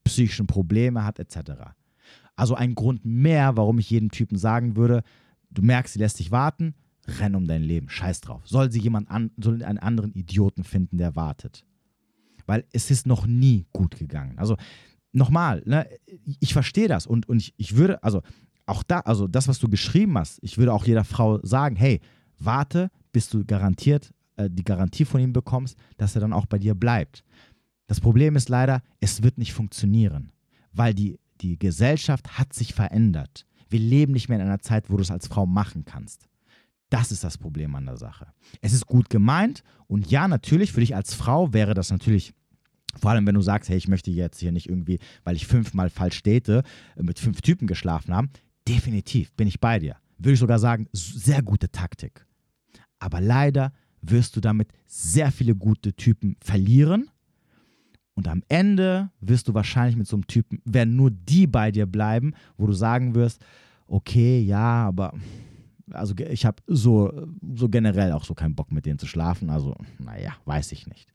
psychischen Probleme hat, etc. Also ein Grund mehr, warum ich jedem Typen sagen würde, du merkst, sie lässt dich warten, renn um dein Leben, scheiß drauf. Soll sie jemand an, soll einen anderen Idioten finden, der wartet. Weil es ist noch nie gut gegangen. Also nochmal, ne, ich verstehe das und, und ich, ich würde, also auch da, also das, was du geschrieben hast, ich würde auch jeder Frau sagen, hey, warte, bis du garantiert äh, die Garantie von ihm bekommst, dass er dann auch bei dir bleibt. Das Problem ist leider, es wird nicht funktionieren, weil die, die Gesellschaft hat sich verändert. Wir leben nicht mehr in einer Zeit, wo du es als Frau machen kannst. Das ist das Problem an der Sache. Es ist gut gemeint und ja, natürlich, für dich als Frau wäre das natürlich vor allem, wenn du sagst, hey, ich möchte jetzt hier nicht irgendwie, weil ich fünfmal falsch städte, äh, mit fünf Typen geschlafen haben. Definitiv bin ich bei dir. Würde ich sogar sagen, sehr gute Taktik. Aber leider wirst du damit sehr viele gute Typen verlieren. Und am Ende wirst du wahrscheinlich mit so einem Typen, werden nur die bei dir bleiben, wo du sagen wirst, okay, ja, aber also ich habe so, so generell auch so keinen Bock mit denen zu schlafen. Also, naja, weiß ich nicht.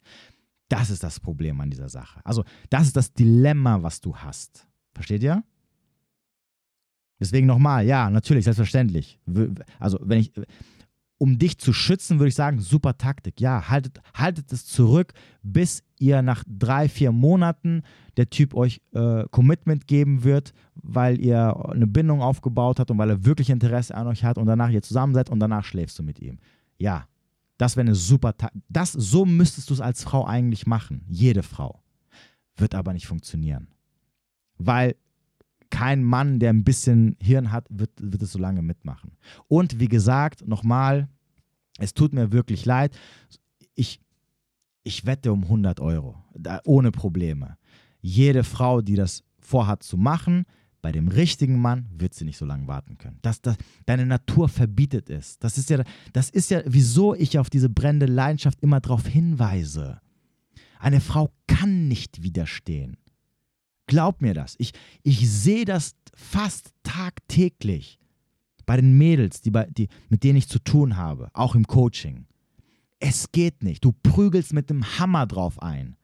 Das ist das Problem an dieser Sache. Also, das ist das Dilemma, was du hast. Versteht ihr? Deswegen nochmal, ja, natürlich, selbstverständlich. Also, wenn ich, um dich zu schützen, würde ich sagen, super Taktik. Ja, haltet, haltet es zurück, bis ihr nach drei, vier Monaten der Typ euch äh, Commitment geben wird, weil ihr eine Bindung aufgebaut habt und weil er wirklich Interesse an euch hat und danach ihr zusammen seid und danach schläfst du mit ihm. Ja, das wäre eine super Taktik. Das, so müsstest du es als Frau eigentlich machen. Jede Frau. Wird aber nicht funktionieren. Weil kein Mann, der ein bisschen Hirn hat, wird, wird es so lange mitmachen. Und wie gesagt, nochmal, es tut mir wirklich leid. Ich, ich wette um 100 Euro, ohne Probleme. Jede Frau, die das vorhat zu machen, bei dem richtigen Mann wird sie nicht so lange warten können. Das, das, deine Natur verbietet es. Das ist, ja, das ist ja, wieso ich auf diese brennende Leidenschaft immer darauf hinweise. Eine Frau kann nicht widerstehen. Glaub mir das. Ich, ich sehe das fast tagtäglich bei den Mädels, die, bei, die, mit denen ich zu tun habe, auch im Coaching. Es geht nicht. Du prügelst mit dem Hammer drauf ein.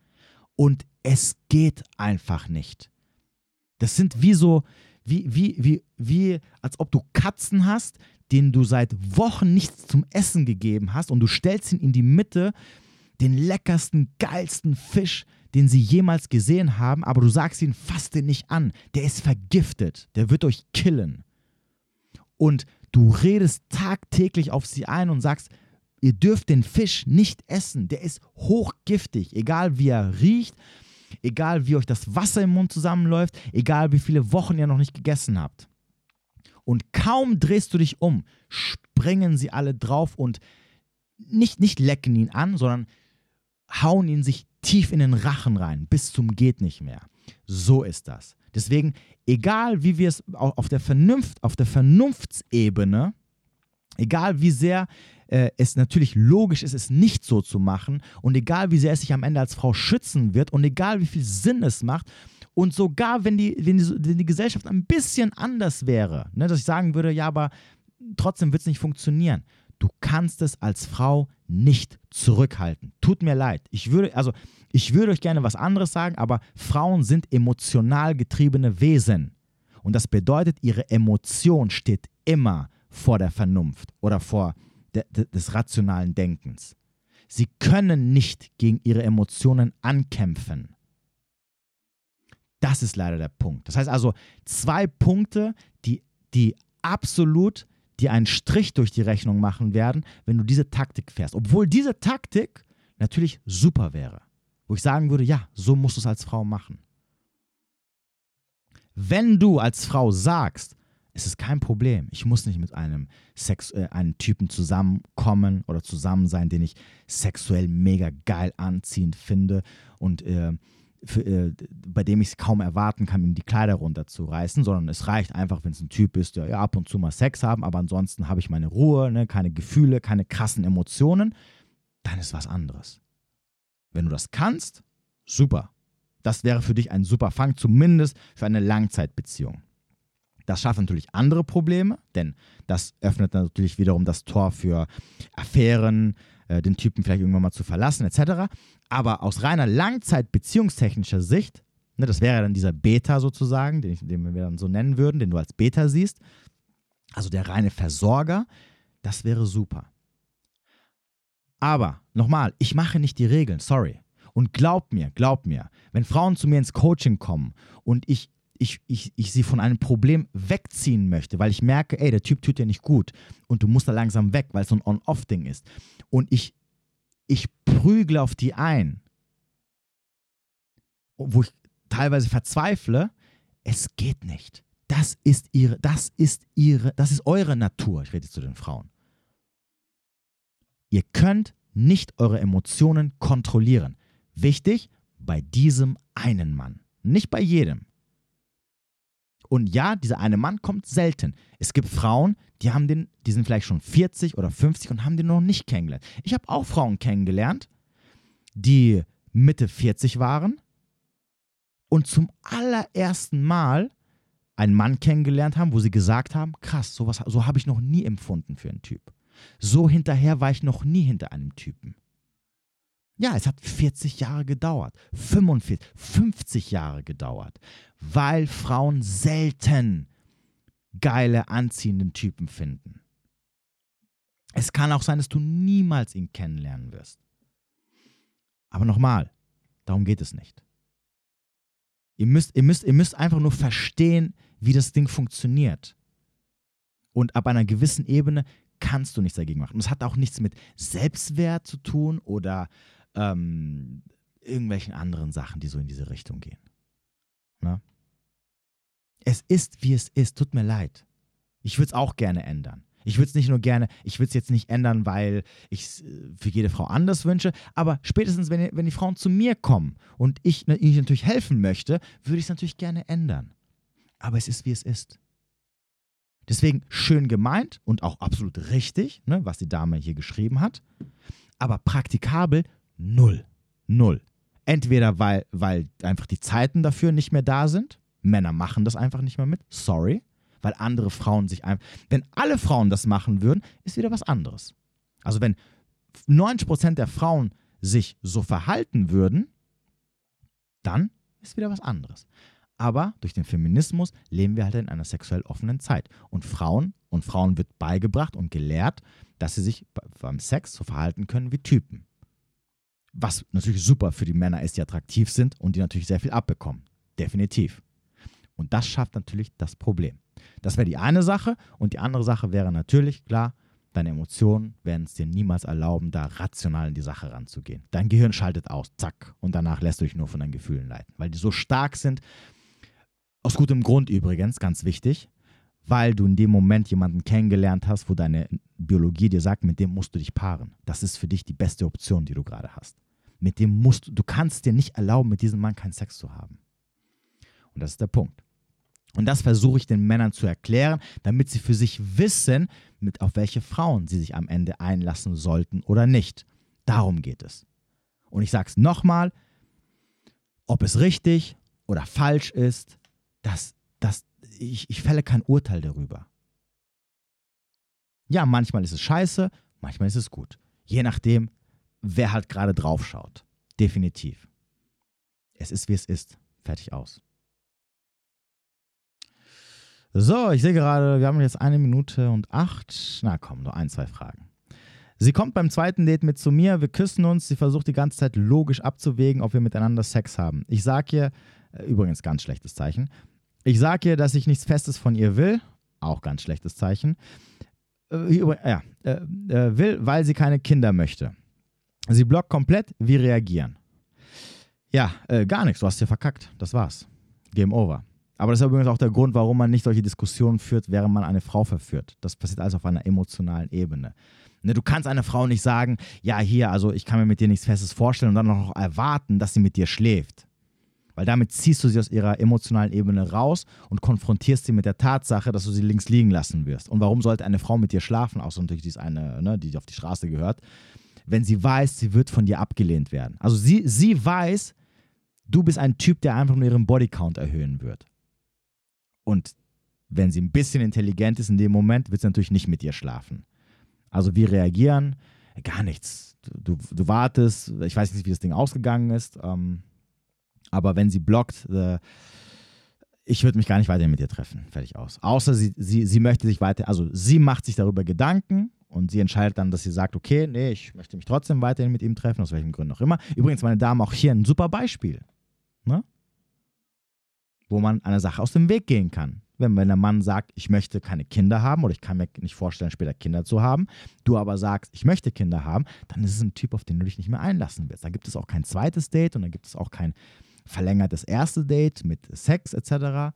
Und es geht einfach nicht. Das sind wie so, wie, wie, wie, wie, als ob du Katzen hast, denen du seit Wochen nichts zum Essen gegeben hast und du stellst ihn in die Mitte, den leckersten, geilsten Fisch, den sie jemals gesehen haben, aber du sagst ihn, fass den nicht an. Der ist vergiftet. Der wird euch killen. Und du redest tagtäglich auf sie ein und sagst, ihr dürft den Fisch nicht essen. Der ist hochgiftig, egal wie er riecht, egal wie euch das Wasser im Mund zusammenläuft, egal wie viele Wochen ihr noch nicht gegessen habt. Und kaum drehst du dich um, springen sie alle drauf und nicht, nicht lecken ihn an, sondern hauen ihn sich tief in den Rachen rein, bis zum geht nicht mehr. So ist das. Deswegen, egal wie wir es auf der Vernunft, auf der Vernunftsebene, egal wie sehr äh, es natürlich logisch ist, es nicht so zu machen und egal wie sehr es sich am Ende als Frau schützen wird und egal wie viel Sinn es macht und sogar wenn die, wenn die, wenn die Gesellschaft ein bisschen anders wäre, ne, dass ich sagen würde, ja, aber trotzdem wird es nicht funktionieren. Du kannst es als Frau nicht zurückhalten. Tut mir leid. Ich würde, also, ich würde euch gerne was anderes sagen, aber Frauen sind emotional getriebene Wesen. Und das bedeutet, ihre Emotion steht immer vor der Vernunft oder vor de, de, des rationalen Denkens. Sie können nicht gegen ihre Emotionen ankämpfen. Das ist leider der Punkt. Das heißt also, zwei Punkte, die, die absolut dir einen Strich durch die Rechnung machen werden, wenn du diese Taktik fährst. Obwohl diese Taktik natürlich super wäre. Wo ich sagen würde, ja, so musst du es als Frau machen. Wenn du als Frau sagst, es ist kein Problem, ich muss nicht mit einem, Sex, äh, einem Typen zusammenkommen oder zusammen sein, den ich sexuell mega geil anziehend finde und äh, für, äh, bei dem ich es kaum erwarten kann, ihm die Kleider runterzureißen, sondern es reicht einfach, wenn es ein Typ ist, der ja, ab und zu mal Sex haben, aber ansonsten habe ich meine Ruhe, ne, keine Gefühle, keine krassen Emotionen, dann ist was anderes. Wenn du das kannst, super. Das wäre für dich ein super Fang, zumindest für eine Langzeitbeziehung. Das schafft natürlich andere Probleme, denn das öffnet natürlich wiederum das Tor für Affären, äh, den Typen vielleicht irgendwann mal zu verlassen, etc. Aber aus reiner Langzeitbeziehungstechnischer Sicht, ne, das wäre dann dieser Beta sozusagen, den, den wir dann so nennen würden, den du als Beta siehst, also der reine Versorger, das wäre super. Aber nochmal, ich mache nicht die Regeln, sorry. Und glaub mir, glaub mir, wenn Frauen zu mir ins Coaching kommen und ich, ich, ich, ich sie von einem Problem wegziehen möchte, weil ich merke, ey, der Typ tut dir nicht gut und du musst da langsam weg, weil es so ein On-Off-Ding ist. Und ich, ich prügle auf die ein, wo ich teilweise verzweifle, es geht nicht. Das ist ihre, das ist ihre, das ist eure Natur. Ich rede zu den Frauen. Ihr könnt nicht eure Emotionen kontrollieren. Wichtig, bei diesem einen Mann. Nicht bei jedem. Und ja, dieser eine Mann kommt selten. Es gibt Frauen, die haben den, die sind vielleicht schon 40 oder 50 und haben den noch nicht kennengelernt. Ich habe auch Frauen kennengelernt, die Mitte 40 waren und zum allerersten Mal einen Mann kennengelernt haben, wo sie gesagt haben, krass, sowas, so habe ich noch nie empfunden für einen Typ. So hinterher war ich noch nie hinter einem Typen. Ja, es hat 40 Jahre gedauert, 45, 50 Jahre gedauert, weil Frauen selten geile, anziehenden Typen finden. Es kann auch sein, dass du niemals ihn kennenlernen wirst. Aber nochmal, darum geht es nicht. Ihr müsst, ihr, müsst, ihr müsst einfach nur verstehen, wie das Ding funktioniert. Und ab einer gewissen Ebene kannst du nichts dagegen machen. Und es hat auch nichts mit Selbstwert zu tun oder ähm, irgendwelchen anderen Sachen, die so in diese Richtung gehen. Na? Es ist, wie es ist. Tut mir leid. Ich würde es auch gerne ändern. Ich würde es nicht nur gerne, ich würde es jetzt nicht ändern, weil ich es äh, für jede Frau anders wünsche, aber spätestens, wenn, wenn die Frauen zu mir kommen und ich, ich natürlich helfen möchte, würde ich es natürlich gerne ändern. Aber es ist, wie es ist. Deswegen schön gemeint und auch absolut richtig, ne, was die Dame hier geschrieben hat, aber praktikabel null. Null. Entweder weil, weil einfach die Zeiten dafür nicht mehr da sind. Männer machen das einfach nicht mehr mit. Sorry. Weil andere Frauen sich einfach. Wenn alle Frauen das machen würden, ist wieder was anderes. Also wenn 90% der Frauen sich so verhalten würden, dann ist wieder was anderes. Aber durch den Feminismus leben wir halt in einer sexuell offenen Zeit. Und Frauen, und Frauen wird beigebracht und gelehrt, dass sie sich beim Sex so verhalten können wie Typen. Was natürlich super für die Männer ist, die attraktiv sind und die natürlich sehr viel abbekommen. Definitiv. Und das schafft natürlich das Problem. Das wäre die eine Sache. Und die andere Sache wäre natürlich, klar, deine Emotionen werden es dir niemals erlauben, da rational in die Sache ranzugehen. Dein Gehirn schaltet aus, zack. Und danach lässt du dich nur von deinen Gefühlen leiten. Weil die so stark sind, aus gutem Grund übrigens, ganz wichtig, weil du in dem Moment jemanden kennengelernt hast, wo deine Biologie dir sagt, mit dem musst du dich paaren. Das ist für dich die beste Option, die du gerade hast. Mit dem musst du, du kannst dir nicht erlauben, mit diesem Mann keinen Sex zu haben. Und das ist der Punkt. Und das versuche ich den Männern zu erklären, damit sie für sich wissen, mit auf welche Frauen sie sich am Ende einlassen sollten oder nicht. Darum geht es. Und ich sage es nochmal, ob es richtig oder falsch ist, das, das, ich, ich fälle kein Urteil darüber. Ja, manchmal ist es scheiße, manchmal ist es gut. Je nachdem, wer halt gerade drauf schaut. Definitiv. Es ist, wie es ist. Fertig aus. So, ich sehe gerade, wir haben jetzt eine Minute und acht. Na komm, nur ein, zwei Fragen. Sie kommt beim zweiten Date mit zu mir, wir küssen uns, sie versucht die ganze Zeit logisch abzuwägen, ob wir miteinander Sex haben. Ich sage ihr, äh, übrigens ganz schlechtes Zeichen, ich sage ihr, dass ich nichts Festes von ihr will, auch ganz schlechtes Zeichen. Äh, ja, äh, äh, will, weil sie keine Kinder möchte. Sie blockt komplett, wir reagieren. Ja, äh, gar nichts, du hast hier verkackt. Das war's. Game over. Aber das ist übrigens auch der Grund, warum man nicht solche Diskussionen führt, während man eine Frau verführt. Das passiert alles auf einer emotionalen Ebene. Ne, du kannst einer Frau nicht sagen, ja, hier, also ich kann mir mit dir nichts Festes vorstellen und dann noch erwarten, dass sie mit dir schläft. Weil damit ziehst du sie aus ihrer emotionalen Ebene raus und konfrontierst sie mit der Tatsache, dass du sie links liegen lassen wirst. Und warum sollte eine Frau mit dir schlafen, außer natürlich die eine, ne, die auf die Straße gehört, wenn sie weiß, sie wird von dir abgelehnt werden. Also sie, sie weiß, du bist ein Typ, der einfach nur ihren Bodycount erhöhen wird. Und wenn sie ein bisschen intelligent ist in dem Moment, wird sie natürlich nicht mit dir schlafen. Also wir reagieren, gar nichts. Du, du, du, wartest, ich weiß nicht, wie das Ding ausgegangen ist, ähm, aber wenn sie blockt, äh, ich würde mich gar nicht weiterhin mit ihr treffen. Fertig aus. Außer sie, sie, sie möchte sich weiter, also sie macht sich darüber Gedanken und sie entscheidet dann, dass sie sagt, okay, nee, ich möchte mich trotzdem weiterhin mit ihm treffen, aus welchen Gründen auch immer. Übrigens, meine Damen, auch hier ein super Beispiel. Ne? Wo man einer Sache aus dem Weg gehen kann. Wenn, wenn der Mann sagt, ich möchte keine Kinder haben oder ich kann mir nicht vorstellen, später Kinder zu haben, du aber sagst, ich möchte Kinder haben, dann ist es ein Typ, auf den du dich nicht mehr einlassen willst. Dann gibt es auch kein zweites Date und dann gibt es auch kein verlängertes erste Date mit Sex etc.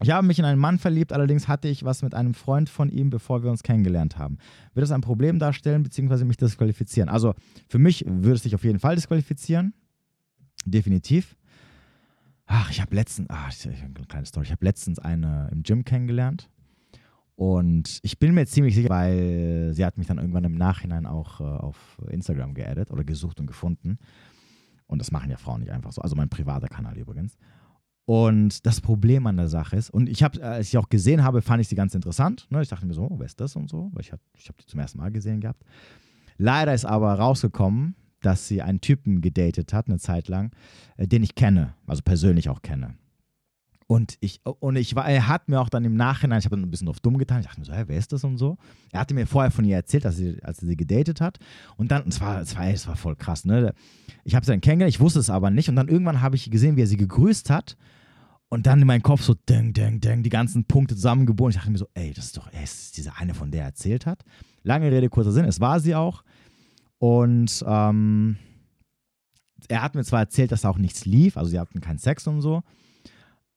Ich habe mich in einen Mann verliebt, allerdings hatte ich was mit einem Freund von ihm, bevor wir uns kennengelernt haben. Wird das ein Problem darstellen bzw. mich disqualifizieren? Also für mich würde es dich auf jeden Fall disqualifizieren. Definitiv. Ach, ich habe letztens, ach, eine kleine Story. Ich habe letztens eine im Gym kennengelernt. Und ich bin mir ziemlich sicher, weil sie hat mich dann irgendwann im Nachhinein auch äh, auf Instagram geaddet oder gesucht und gefunden. Und das machen ja Frauen nicht einfach so. Also mein privater Kanal übrigens. Und das Problem an der Sache ist, und ich habe, als ich auch gesehen habe, fand ich sie ganz interessant. Ne? Ich dachte mir so, oh, wer ist das und so, weil ich habe ich hab die zum ersten Mal gesehen gehabt. Leider ist aber rausgekommen, dass sie einen Typen gedatet hat, eine Zeit lang, äh, den ich kenne, also persönlich auch kenne. Und ich, und ich war, er hat mir auch dann im Nachhinein, ich habe dann ein bisschen auf dumm getan, ich dachte mir so, hä, wer ist das und so. Er hatte mir vorher von ihr erzählt, dass sie, als er sie gedatet hat. Und dann, es war, es war, es war voll krass, ne? Ich habe sie dann kennengelernt, ich wusste es aber nicht. Und dann irgendwann habe ich gesehen, wie er sie gegrüßt hat. Und dann in meinem Kopf so, ding, ding, ding, die ganzen Punkte zusammengeboren. Ich dachte mir so, ey, das ist doch, ey, ist diese eine, von der er erzählt hat. Lange Rede, kurzer Sinn, es war sie auch. Und ähm, er hat mir zwar erzählt, dass da auch nichts lief, also sie hatten keinen Sex und so.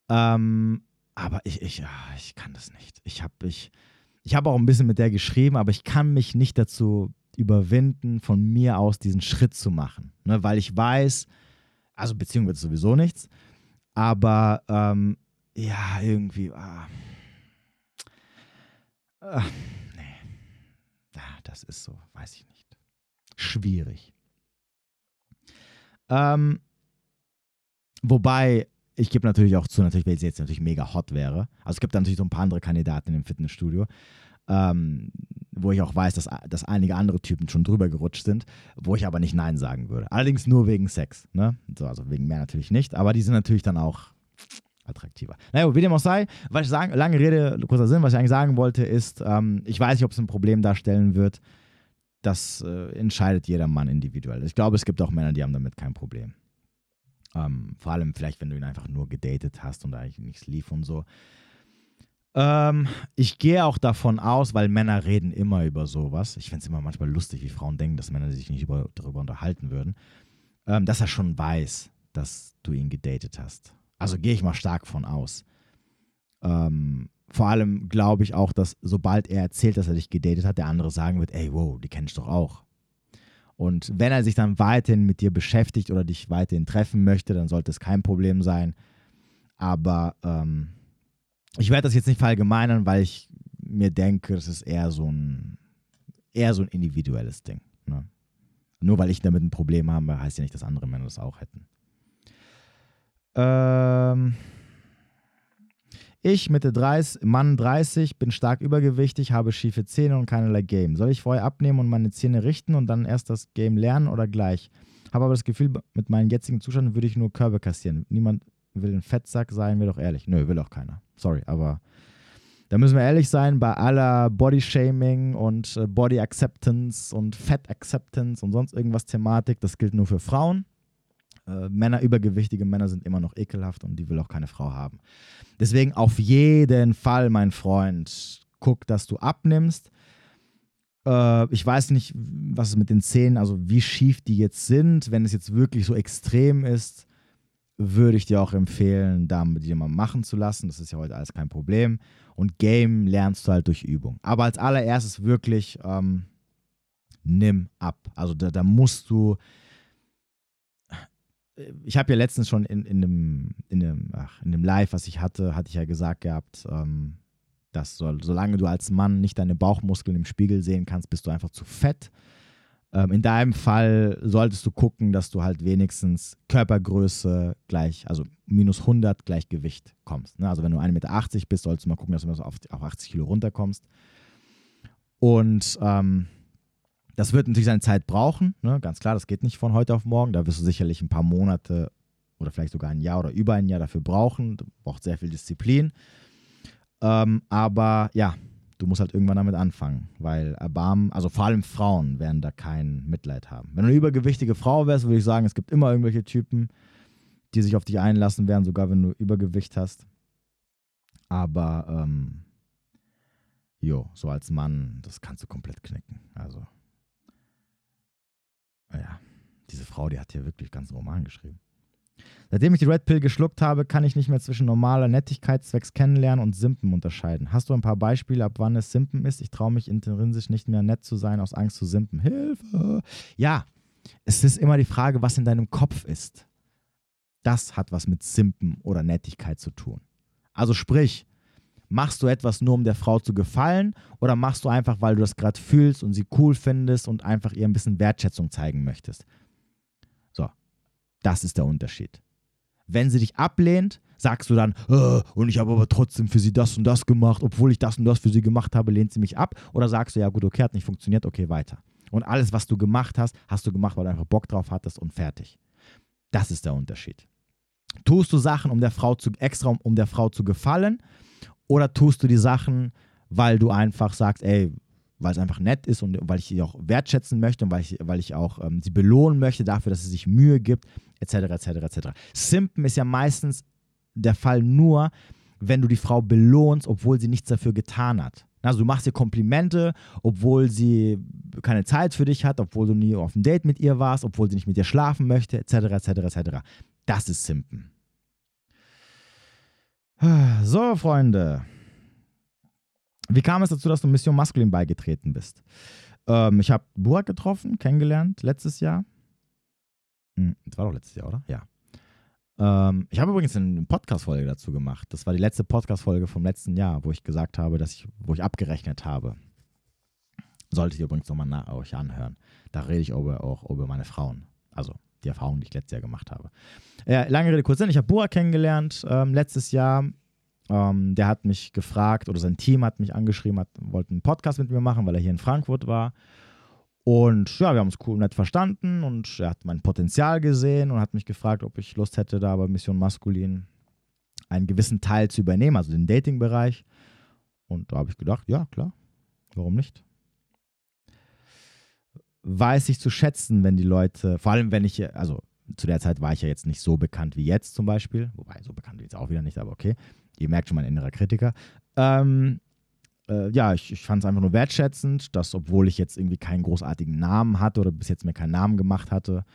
Ähm, aber ich, ich, ah, ich kann das nicht. Ich habe ich, ich hab auch ein bisschen mit der geschrieben, aber ich kann mich nicht dazu überwinden, von mir aus diesen Schritt zu machen. Ne? Weil ich weiß, also Beziehung wird sowieso nichts, aber ähm, ja, irgendwie, ah, ah, nee, das ist so, weiß ich nicht. Schwierig. Ähm, wobei, ich gebe natürlich auch zu, natürlich, weil sie jetzt natürlich mega hot wäre. Also es gibt natürlich so ein paar andere Kandidaten im Fitnessstudio, ähm, wo ich auch weiß, dass, dass einige andere Typen schon drüber gerutscht sind, wo ich aber nicht Nein sagen würde. Allerdings nur wegen Sex. Ne? So, also wegen mehr natürlich nicht, aber die sind natürlich dann auch attraktiver. Naja, wie dem auch sei, was ich sagen, lange Rede, kurzer Sinn, was ich eigentlich sagen wollte, ist, ähm, ich weiß nicht, ob es ein Problem darstellen wird. Das äh, entscheidet jeder Mann individuell. Ich glaube, es gibt auch Männer, die haben damit kein Problem. Ähm, vor allem vielleicht, wenn du ihn einfach nur gedatet hast und eigentlich nichts lief und so. Ähm, ich gehe auch davon aus, weil Männer reden immer über sowas. Ich finde es immer manchmal lustig, wie Frauen denken, dass Männer sich nicht über, darüber unterhalten würden. Ähm, dass er schon weiß, dass du ihn gedatet hast. Also gehe ich mal stark von aus. Ähm, vor allem glaube ich auch, dass sobald er erzählt, dass er dich gedatet hat, der andere sagen wird, ey, wow, die kennst du doch auch. Und wenn er sich dann weiterhin mit dir beschäftigt oder dich weiterhin treffen möchte, dann sollte es kein Problem sein. Aber ähm, ich werde das jetzt nicht verallgemeinern, weil ich mir denke, das ist eher so ein, eher so ein individuelles Ding. Ne? Nur weil ich damit ein Problem habe, heißt ja nicht, dass andere Männer das auch hätten. Ähm. Ich, Mitte 30, Mann 30, bin stark übergewichtig, habe schiefe Zähne und keinerlei Game. Soll ich vorher abnehmen und meine Zähne richten und dann erst das Game lernen oder gleich? Habe aber das Gefühl, mit meinem jetzigen Zustand würde ich nur Körbe kassieren. Niemand will ein Fettsack sein, wir doch ehrlich. Nö, will auch keiner. Sorry, aber da müssen wir ehrlich sein, bei aller Body-Shaming und äh, Body Acceptance und Fat Acceptance und sonst irgendwas Thematik, das gilt nur für Frauen. Äh, Männer, übergewichtige Männer sind immer noch ekelhaft und die will auch keine Frau haben. Deswegen auf jeden Fall, mein Freund, guck, dass du abnimmst. Äh, ich weiß nicht, was es mit den Zähnen, also wie schief die jetzt sind. Wenn es jetzt wirklich so extrem ist, würde ich dir auch empfehlen, da die mal machen zu lassen. Das ist ja heute alles kein Problem. Und Game lernst du halt durch Übung. Aber als allererstes wirklich ähm, nimm ab. Also da, da musst du ich habe ja letztens schon in, in, dem, in, dem, ach, in dem Live, was ich hatte, hatte ich ja gesagt gehabt, ähm, dass so, solange du als Mann nicht deine Bauchmuskeln im Spiegel sehen kannst, bist du einfach zu fett. Ähm, in deinem Fall solltest du gucken, dass du halt wenigstens Körpergröße gleich, also minus 100 Gleichgewicht kommst. Ne? Also wenn du 1,80 Meter bist, solltest du mal gucken, dass du auf, auf 80 Kilo runterkommst. Und ähm, Das wird natürlich seine Zeit brauchen, ne? ganz klar, das geht nicht von heute auf morgen. Da wirst du sicherlich ein paar Monate oder vielleicht sogar ein Jahr oder über ein Jahr dafür brauchen. Du brauchst sehr viel Disziplin. Ähm, aber ja, du musst halt irgendwann damit anfangen, weil Erbarmen, also vor allem Frauen werden da kein Mitleid haben. Wenn du eine übergewichtige Frau wärst, würde ich sagen, es gibt immer irgendwelche Typen, die sich auf dich einlassen werden, sogar wenn du Übergewicht hast. Aber ähm, jo, so als Mann, das kannst du komplett knicken. Also, ja, diese Frau, die hat hier wirklich ganz Roman geschrieben. Seitdem ich die Red Pill geschluckt habe, kann ich nicht mehr zwischen normaler Nettigkeit zwecks Kennenlernen und Simpen unterscheiden. Hast du ein paar Beispiele, ab wann es Simpen ist? Ich traue mich intrinsisch nicht mehr nett zu sein, aus Angst zu simpen. Hilfe! Ja, es ist immer die Frage, was in deinem Kopf ist. Das hat was mit Simpen oder Nettigkeit zu tun. Also sprich, machst du etwas nur, um der Frau zu gefallen oder machst du einfach, weil du das gerade fühlst und sie cool findest und einfach ihr ein bisschen Wertschätzung zeigen möchtest? Das ist der Unterschied. Wenn sie dich ablehnt, sagst du dann, oh, und ich habe aber trotzdem für sie das und das gemacht, obwohl ich das und das für sie gemacht habe, lehnt sie mich ab. Oder sagst du, ja gut, okay, hat nicht funktioniert, okay, weiter. Und alles, was du gemacht hast, hast du gemacht, weil du einfach Bock drauf hattest und fertig. Das ist der Unterschied. Tust du Sachen, um der Frau zu, extra um, um der Frau zu gefallen, oder tust du die Sachen, weil du einfach sagst, ey, weil es einfach nett ist und weil ich sie auch wertschätzen möchte und weil ich, weil ich auch ähm, sie belohnen möchte dafür, dass sie sich Mühe gibt, etc., etc., etc. Simpen ist ja meistens der Fall nur, wenn du die Frau belohnst, obwohl sie nichts dafür getan hat. Also du machst ihr Komplimente, obwohl sie keine Zeit für dich hat, obwohl du nie auf ein Date mit ihr warst, obwohl sie nicht mit dir schlafen möchte, etc., etc., etc. Das ist Simpen. So, Freunde. Wie kam es dazu, dass du Mission Maskulin beigetreten bist? Ähm, ich habe Burak getroffen, kennengelernt, letztes Jahr. Hm, das war doch letztes Jahr, oder? Ja. Ähm, ich habe übrigens eine Podcast-Folge dazu gemacht. Das war die letzte Podcast-Folge vom letzten Jahr, wo ich gesagt habe, dass ich, wo ich abgerechnet habe. Solltet ihr übrigens nochmal nach euch anhören. Da rede ich über, auch über meine Frauen. Also die Erfahrung, die ich letztes Jahr gemacht habe. Ja, lange Rede, kurz Sinn. Ich habe Burak kennengelernt ähm, letztes Jahr ähm, der hat mich gefragt oder sein Team hat mich angeschrieben, hat, wollte einen Podcast mit mir machen, weil er hier in Frankfurt war. Und ja, wir haben uns cool nett verstanden und er hat mein Potenzial gesehen und hat mich gefragt, ob ich Lust hätte, da bei Mission Maskulin einen gewissen Teil zu übernehmen, also den Dating-Bereich. Und da habe ich gedacht, ja, klar, warum nicht? Weiß ich zu schätzen, wenn die Leute, vor allem wenn ich, also zu der Zeit war ich ja jetzt nicht so bekannt wie jetzt zum Beispiel, wobei so bekannt wie jetzt auch wieder nicht, aber okay. Ihr merkt schon mein innerer Kritiker. Ähm, äh, ja, ich, ich fand es einfach nur wertschätzend, dass, obwohl ich jetzt irgendwie keinen großartigen Namen hatte oder bis jetzt mir keinen Namen gemacht hatte,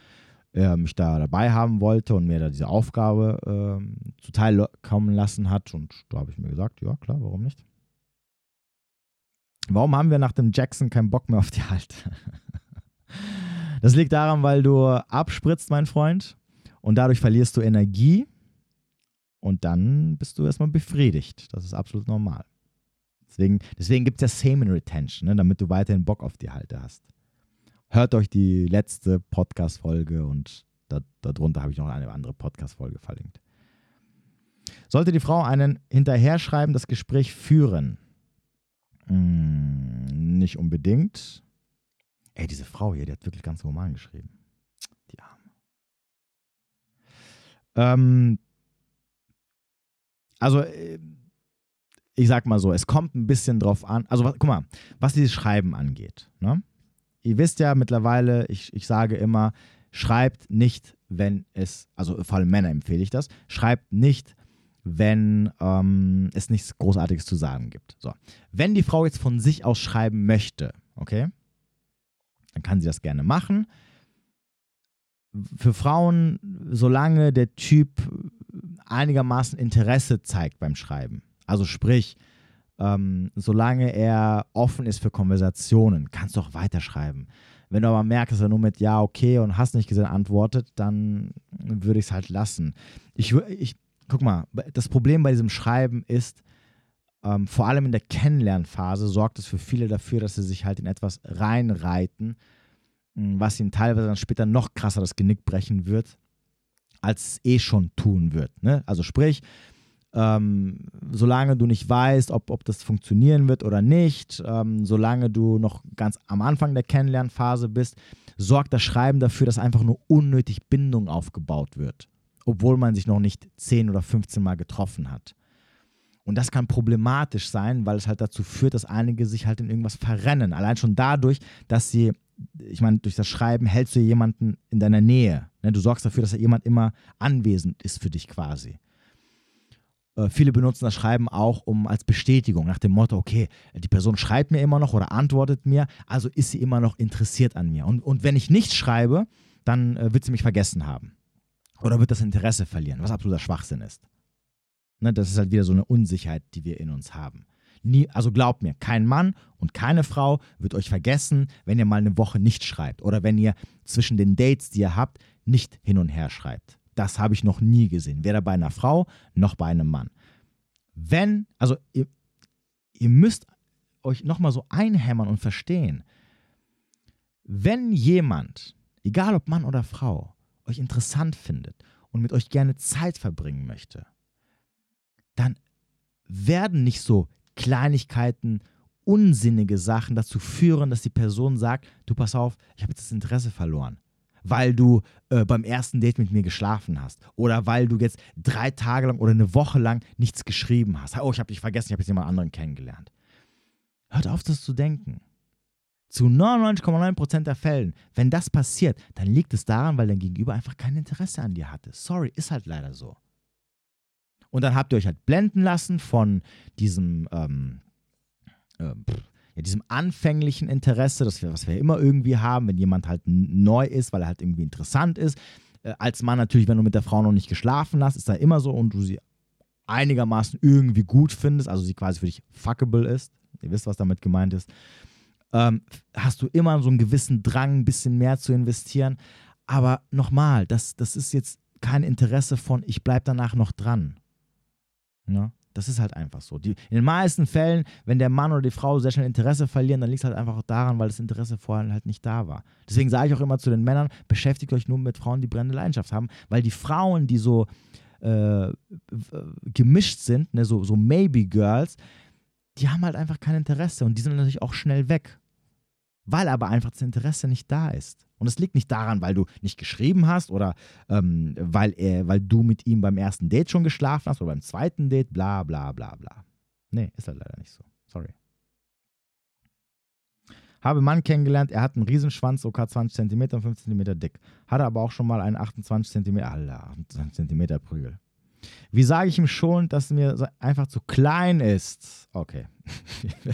er mich da dabei haben wollte und mir da diese Aufgabe äh, zuteil kommen lassen hat. Und da habe ich mir gesagt, ja klar, warum nicht? Warum haben wir nach dem Jackson keinen Bock mehr auf die Halt? das liegt daran, weil du abspritzt, mein Freund, und dadurch verlierst du Energie und dann bist du erstmal befriedigt. Das ist absolut normal. Deswegen, deswegen gibt es ja Semen Retention, ne, damit du weiterhin Bock auf die Halte hast. Hört euch die letzte Podcast-Folge und da, darunter habe ich noch eine andere Podcast-Folge verlinkt. Sollte die Frau einen hinterher schreiben, das Gespräch führen? Hm, nicht unbedingt. Ey, diese Frau hier, die hat wirklich ganz Roman geschrieben. Die Arme. Ähm, also äh, ich sag mal so, es kommt ein bisschen drauf an. Also guck mal, was dieses Schreiben angeht. Ne? Ihr wisst ja mittlerweile, ich, ich sage immer, schreibt nicht, wenn es, also vor allem Männer empfehle ich das, schreibt nicht, wenn ähm, es nichts Großartiges zu sagen gibt. So. Wenn die Frau jetzt von sich aus schreiben möchte, okay, dann kann sie das gerne machen. Für Frauen, solange der Typ einigermaßen Interesse zeigt beim Schreiben. Also sprich, ähm, solange er offen ist für Konversationen, kannst du auch weiterschreiben. Wenn du aber merkst, dass er nur mit Ja, okay und hast nicht gesehen antwortet, dann würde ich es halt lassen. Ich, ich, guck mal, das Problem bei diesem Schreiben ist, ähm, vor allem in der Kennenlernphase sorgt es für viele dafür, dass sie sich halt in etwas reinreiten, was ihnen teilweise dann später noch krasser das Genick brechen wird, als es eh schon tun wird. Ne? Also sprich, ähm, solange du nicht weißt, ob, ob das funktionieren wird oder nicht, ähm, solange du noch ganz am Anfang der Kennenlernphase bist, sorgt das Schreiben dafür, dass einfach nur unnötig Bindung aufgebaut wird, obwohl man sich noch nicht 10 oder 15 Mal getroffen hat. Und das kann problematisch sein, weil es halt dazu führt, dass einige sich halt in irgendwas verrennen. Allein schon dadurch, dass sie, ich meine, durch das Schreiben hältst du jemanden in deiner Nähe. Ne? Du sorgst dafür, dass jemand immer anwesend ist für dich quasi. Äh, viele benutzen das Schreiben auch um als Bestätigung nach dem Motto, okay, die Person schreibt mir immer noch oder antwortet mir, also ist sie immer noch interessiert an mir. Und, und wenn ich nichts schreibe, dann äh, wird sie mich vergessen haben. Oder wird das Interesse verlieren, was absoluter Schwachsinn ist. Ne, das ist halt wieder so eine Unsicherheit, die wir in uns haben. Nie, also glaubt mir, kein Mann und keine Frau wird euch vergessen, wenn ihr mal eine Woche nicht schreibt oder wenn ihr zwischen den Dates, die ihr habt, nicht hin und her schreibt. Das habe ich noch nie gesehen. Weder bei einer Frau noch bei einem Mann. Wenn, also ihr, ihr müsst euch nochmal so einhämmern und verstehen, wenn jemand, egal ob Mann oder Frau, euch interessant findet und mit euch gerne Zeit verbringen möchte, dann werden nicht so Kleinigkeiten, unsinnige Sachen dazu führen, dass die Person sagt, du pass auf, ich habe jetzt das Interesse verloren weil du äh, beim ersten Date mit mir geschlafen hast oder weil du jetzt drei Tage lang oder eine Woche lang nichts geschrieben hast. Oh, ich habe dich vergessen, ich habe jetzt jemand anderen kennengelernt. Hört auf, das zu denken. Zu 99,9% der Fällen, wenn das passiert, dann liegt es daran, weil dein Gegenüber einfach kein Interesse an dir hatte. Sorry, ist halt leider so. Und dann habt ihr euch halt blenden lassen von diesem ähm, äh, ja, diesem anfänglichen Interesse, das wir, was wir immer irgendwie haben, wenn jemand halt neu ist, weil er halt irgendwie interessant ist. Äh, als Mann natürlich, wenn du mit der Frau noch nicht geschlafen hast, ist da immer so und du sie einigermaßen irgendwie gut findest, also sie quasi für dich fuckable ist, ihr wisst, was damit gemeint ist, ähm, hast du immer so einen gewissen Drang, ein bisschen mehr zu investieren. Aber nochmal, das, das ist jetzt kein Interesse von, ich bleibe danach noch dran. Ja? Das ist halt einfach so. Die, in den meisten Fällen, wenn der Mann oder die Frau sehr schnell Interesse verlieren, dann liegt es halt einfach auch daran, weil das Interesse vorher halt nicht da war. Deswegen sage ich auch immer zu den Männern, beschäftigt euch nur mit Frauen, die brennende Leidenschaft haben, weil die Frauen, die so äh, gemischt sind, ne, so, so Maybe-Girls, die haben halt einfach kein Interesse und die sind natürlich auch schnell weg. Weil aber einfach das Interesse nicht da ist. Und es liegt nicht daran, weil du nicht geschrieben hast oder ähm, weil, er, weil du mit ihm beim ersten Date schon geschlafen hast oder beim zweiten Date, bla bla bla bla. Nee, ist halt leider nicht so. Sorry. Habe Mann kennengelernt, er hat einen Riesenschwanz, sogar 20 cm und 5 cm dick. Hatte aber auch schon mal einen 28 cm, Alter, 28 cm Prügel. Wie sage ich ihm schon, dass mir einfach zu klein ist? Okay.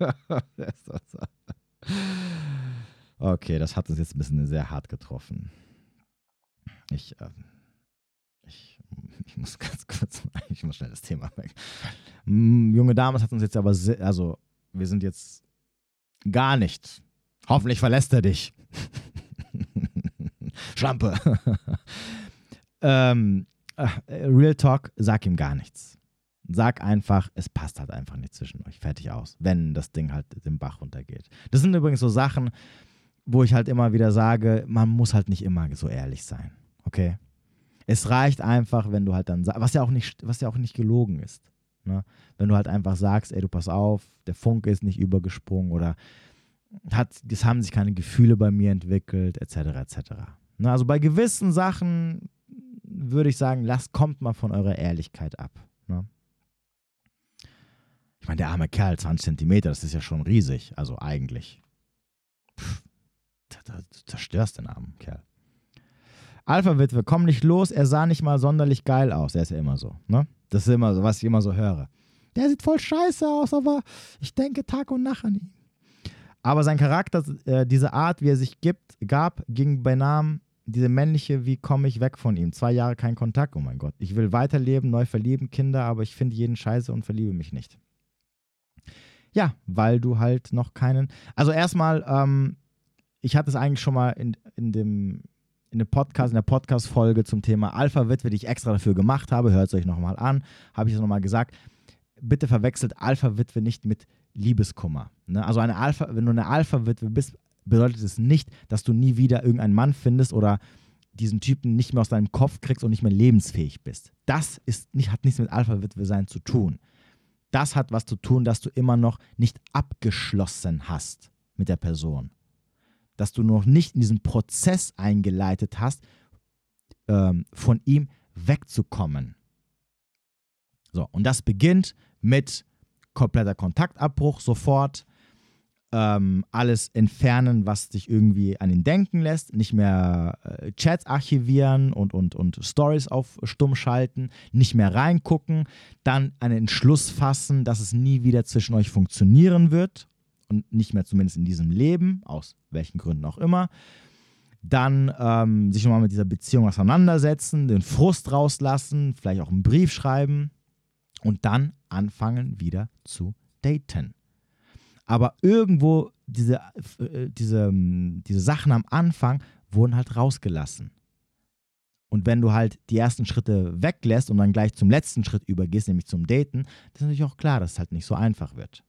Okay, das hat uns jetzt ein bisschen sehr hart getroffen. Ich, äh, ich, ich muss ganz kurz, ich muss schnell das Thema weg. Junge Dame, das hat uns jetzt aber, sehr, also wir sind jetzt gar nicht. Hoffentlich verlässt er dich. Schlampe. ähm, äh, Real Talk, sag ihm gar nichts. Sag einfach, es passt halt einfach nicht zwischen euch. Fertig aus. Wenn das Ding halt den Bach runtergeht. Das sind übrigens so Sachen, wo ich halt immer wieder sage, man muss halt nicht immer so ehrlich sein. Okay? Es reicht einfach, wenn du halt dann sagst, was ja auch nicht, was ja auch nicht gelogen ist. Ne? Wenn du halt einfach sagst, ey, du pass auf, der Funke ist nicht übergesprungen oder hat, es haben sich keine Gefühle bei mir entwickelt, etc. etc. Ne? Also bei gewissen Sachen würde ich sagen, lasst, kommt mal von eurer Ehrlichkeit ab. Ne? Ich meine, der arme Kerl, 20 Zentimeter, das ist ja schon riesig, also eigentlich. Pff, Du zerstörst den armen Kerl. Alpha-Witwe, komm nicht los, er sah nicht mal sonderlich geil aus. Er ist ja immer so, ne? Das ist immer so, was ich immer so höre. Der sieht voll scheiße aus, aber ich denke Tag und Nacht an ihn. Aber sein Charakter, äh, diese Art, wie er sich gibt, gab, ging bei Namen diese männliche, wie komme ich weg von ihm? Zwei Jahre kein Kontakt, oh mein Gott. Ich will weiterleben, neu verlieben, Kinder, aber ich finde jeden scheiße und verliebe mich nicht. Ja, weil du halt noch keinen. Also erstmal, ähm, ich hatte es eigentlich schon mal in, in dem in dem Podcast, in der Podcast-Folge zum Thema Alpha-Witwe, die ich extra dafür gemacht habe, hört es euch nochmal an, habe ich es nochmal gesagt. Bitte verwechselt Alpha-Witwe nicht mit Liebeskummer. Ne? Also eine Alpha, wenn du eine Alpha-Witwe bist, bedeutet es nicht, dass du nie wieder irgendeinen Mann findest oder diesen Typen nicht mehr aus deinem Kopf kriegst und nicht mehr lebensfähig bist. Das ist nicht, hat nichts mit Alpha-Witwe sein zu tun. Das hat was zu tun, dass du immer noch nicht abgeschlossen hast mit der Person. Dass du noch nicht in diesen Prozess eingeleitet hast, ähm, von ihm wegzukommen. So, und das beginnt mit kompletter Kontaktabbruch sofort, ähm, alles entfernen, was dich irgendwie an ihn denken lässt, nicht mehr äh, Chats archivieren und, und, und Stories auf stumm schalten, nicht mehr reingucken, dann einen Entschluss fassen, dass es nie wieder zwischen euch funktionieren wird. Und nicht mehr zumindest in diesem Leben, aus welchen Gründen auch immer. Dann ähm, sich nochmal mit dieser Beziehung auseinandersetzen, den Frust rauslassen, vielleicht auch einen Brief schreiben. Und dann anfangen wieder zu daten. Aber irgendwo diese, äh, diese, ähm, diese Sachen am Anfang wurden halt rausgelassen. Und wenn du halt die ersten Schritte weglässt und dann gleich zum letzten Schritt übergehst, nämlich zum Daten, ist natürlich auch klar, dass es halt nicht so einfach wird.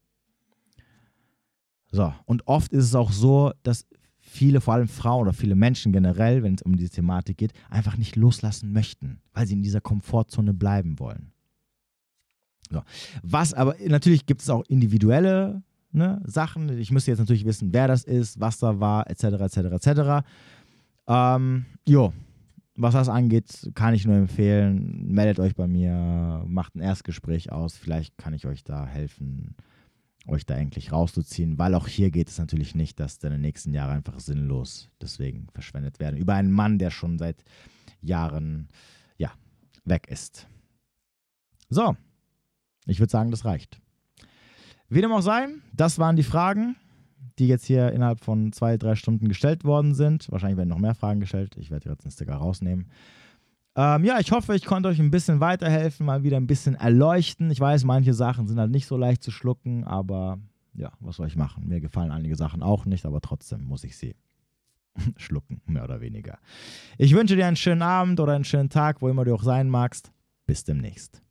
So, und oft ist es auch so, dass viele, vor allem Frauen oder viele Menschen generell, wenn es um diese Thematik geht, einfach nicht loslassen möchten, weil sie in dieser Komfortzone bleiben wollen. So. Was aber, natürlich gibt es auch individuelle ne, Sachen. Ich müsste jetzt natürlich wissen, wer das ist, was da war, etc., etc., etc. Ähm, jo, was das angeht, kann ich nur empfehlen, meldet euch bei mir, macht ein Erstgespräch aus. Vielleicht kann ich euch da helfen, euch da endlich rauszuziehen, weil auch hier geht es natürlich nicht, dass deine nächsten Jahre einfach sinnlos deswegen verschwendet werden. Über einen Mann, der schon seit Jahren, ja, weg ist. So, ich würde sagen, das reicht. Wie dem auch sei, das waren die Fragen, die jetzt hier innerhalb von zwei, drei Stunden gestellt worden sind. Wahrscheinlich werden noch mehr Fragen gestellt. Ich werde jetzt einen Sticker rausnehmen. Ähm, ja, ich hoffe, ich konnte euch ein bisschen weiterhelfen, mal wieder ein bisschen erleuchten. Ich weiß, manche Sachen sind halt nicht so leicht zu schlucken, aber ja, was soll ich machen? Mir gefallen einige Sachen auch nicht, aber trotzdem muss ich sie schlucken, mehr oder weniger. Ich wünsche dir einen schönen Abend oder einen schönen Tag, wo immer du auch sein magst. Bis demnächst.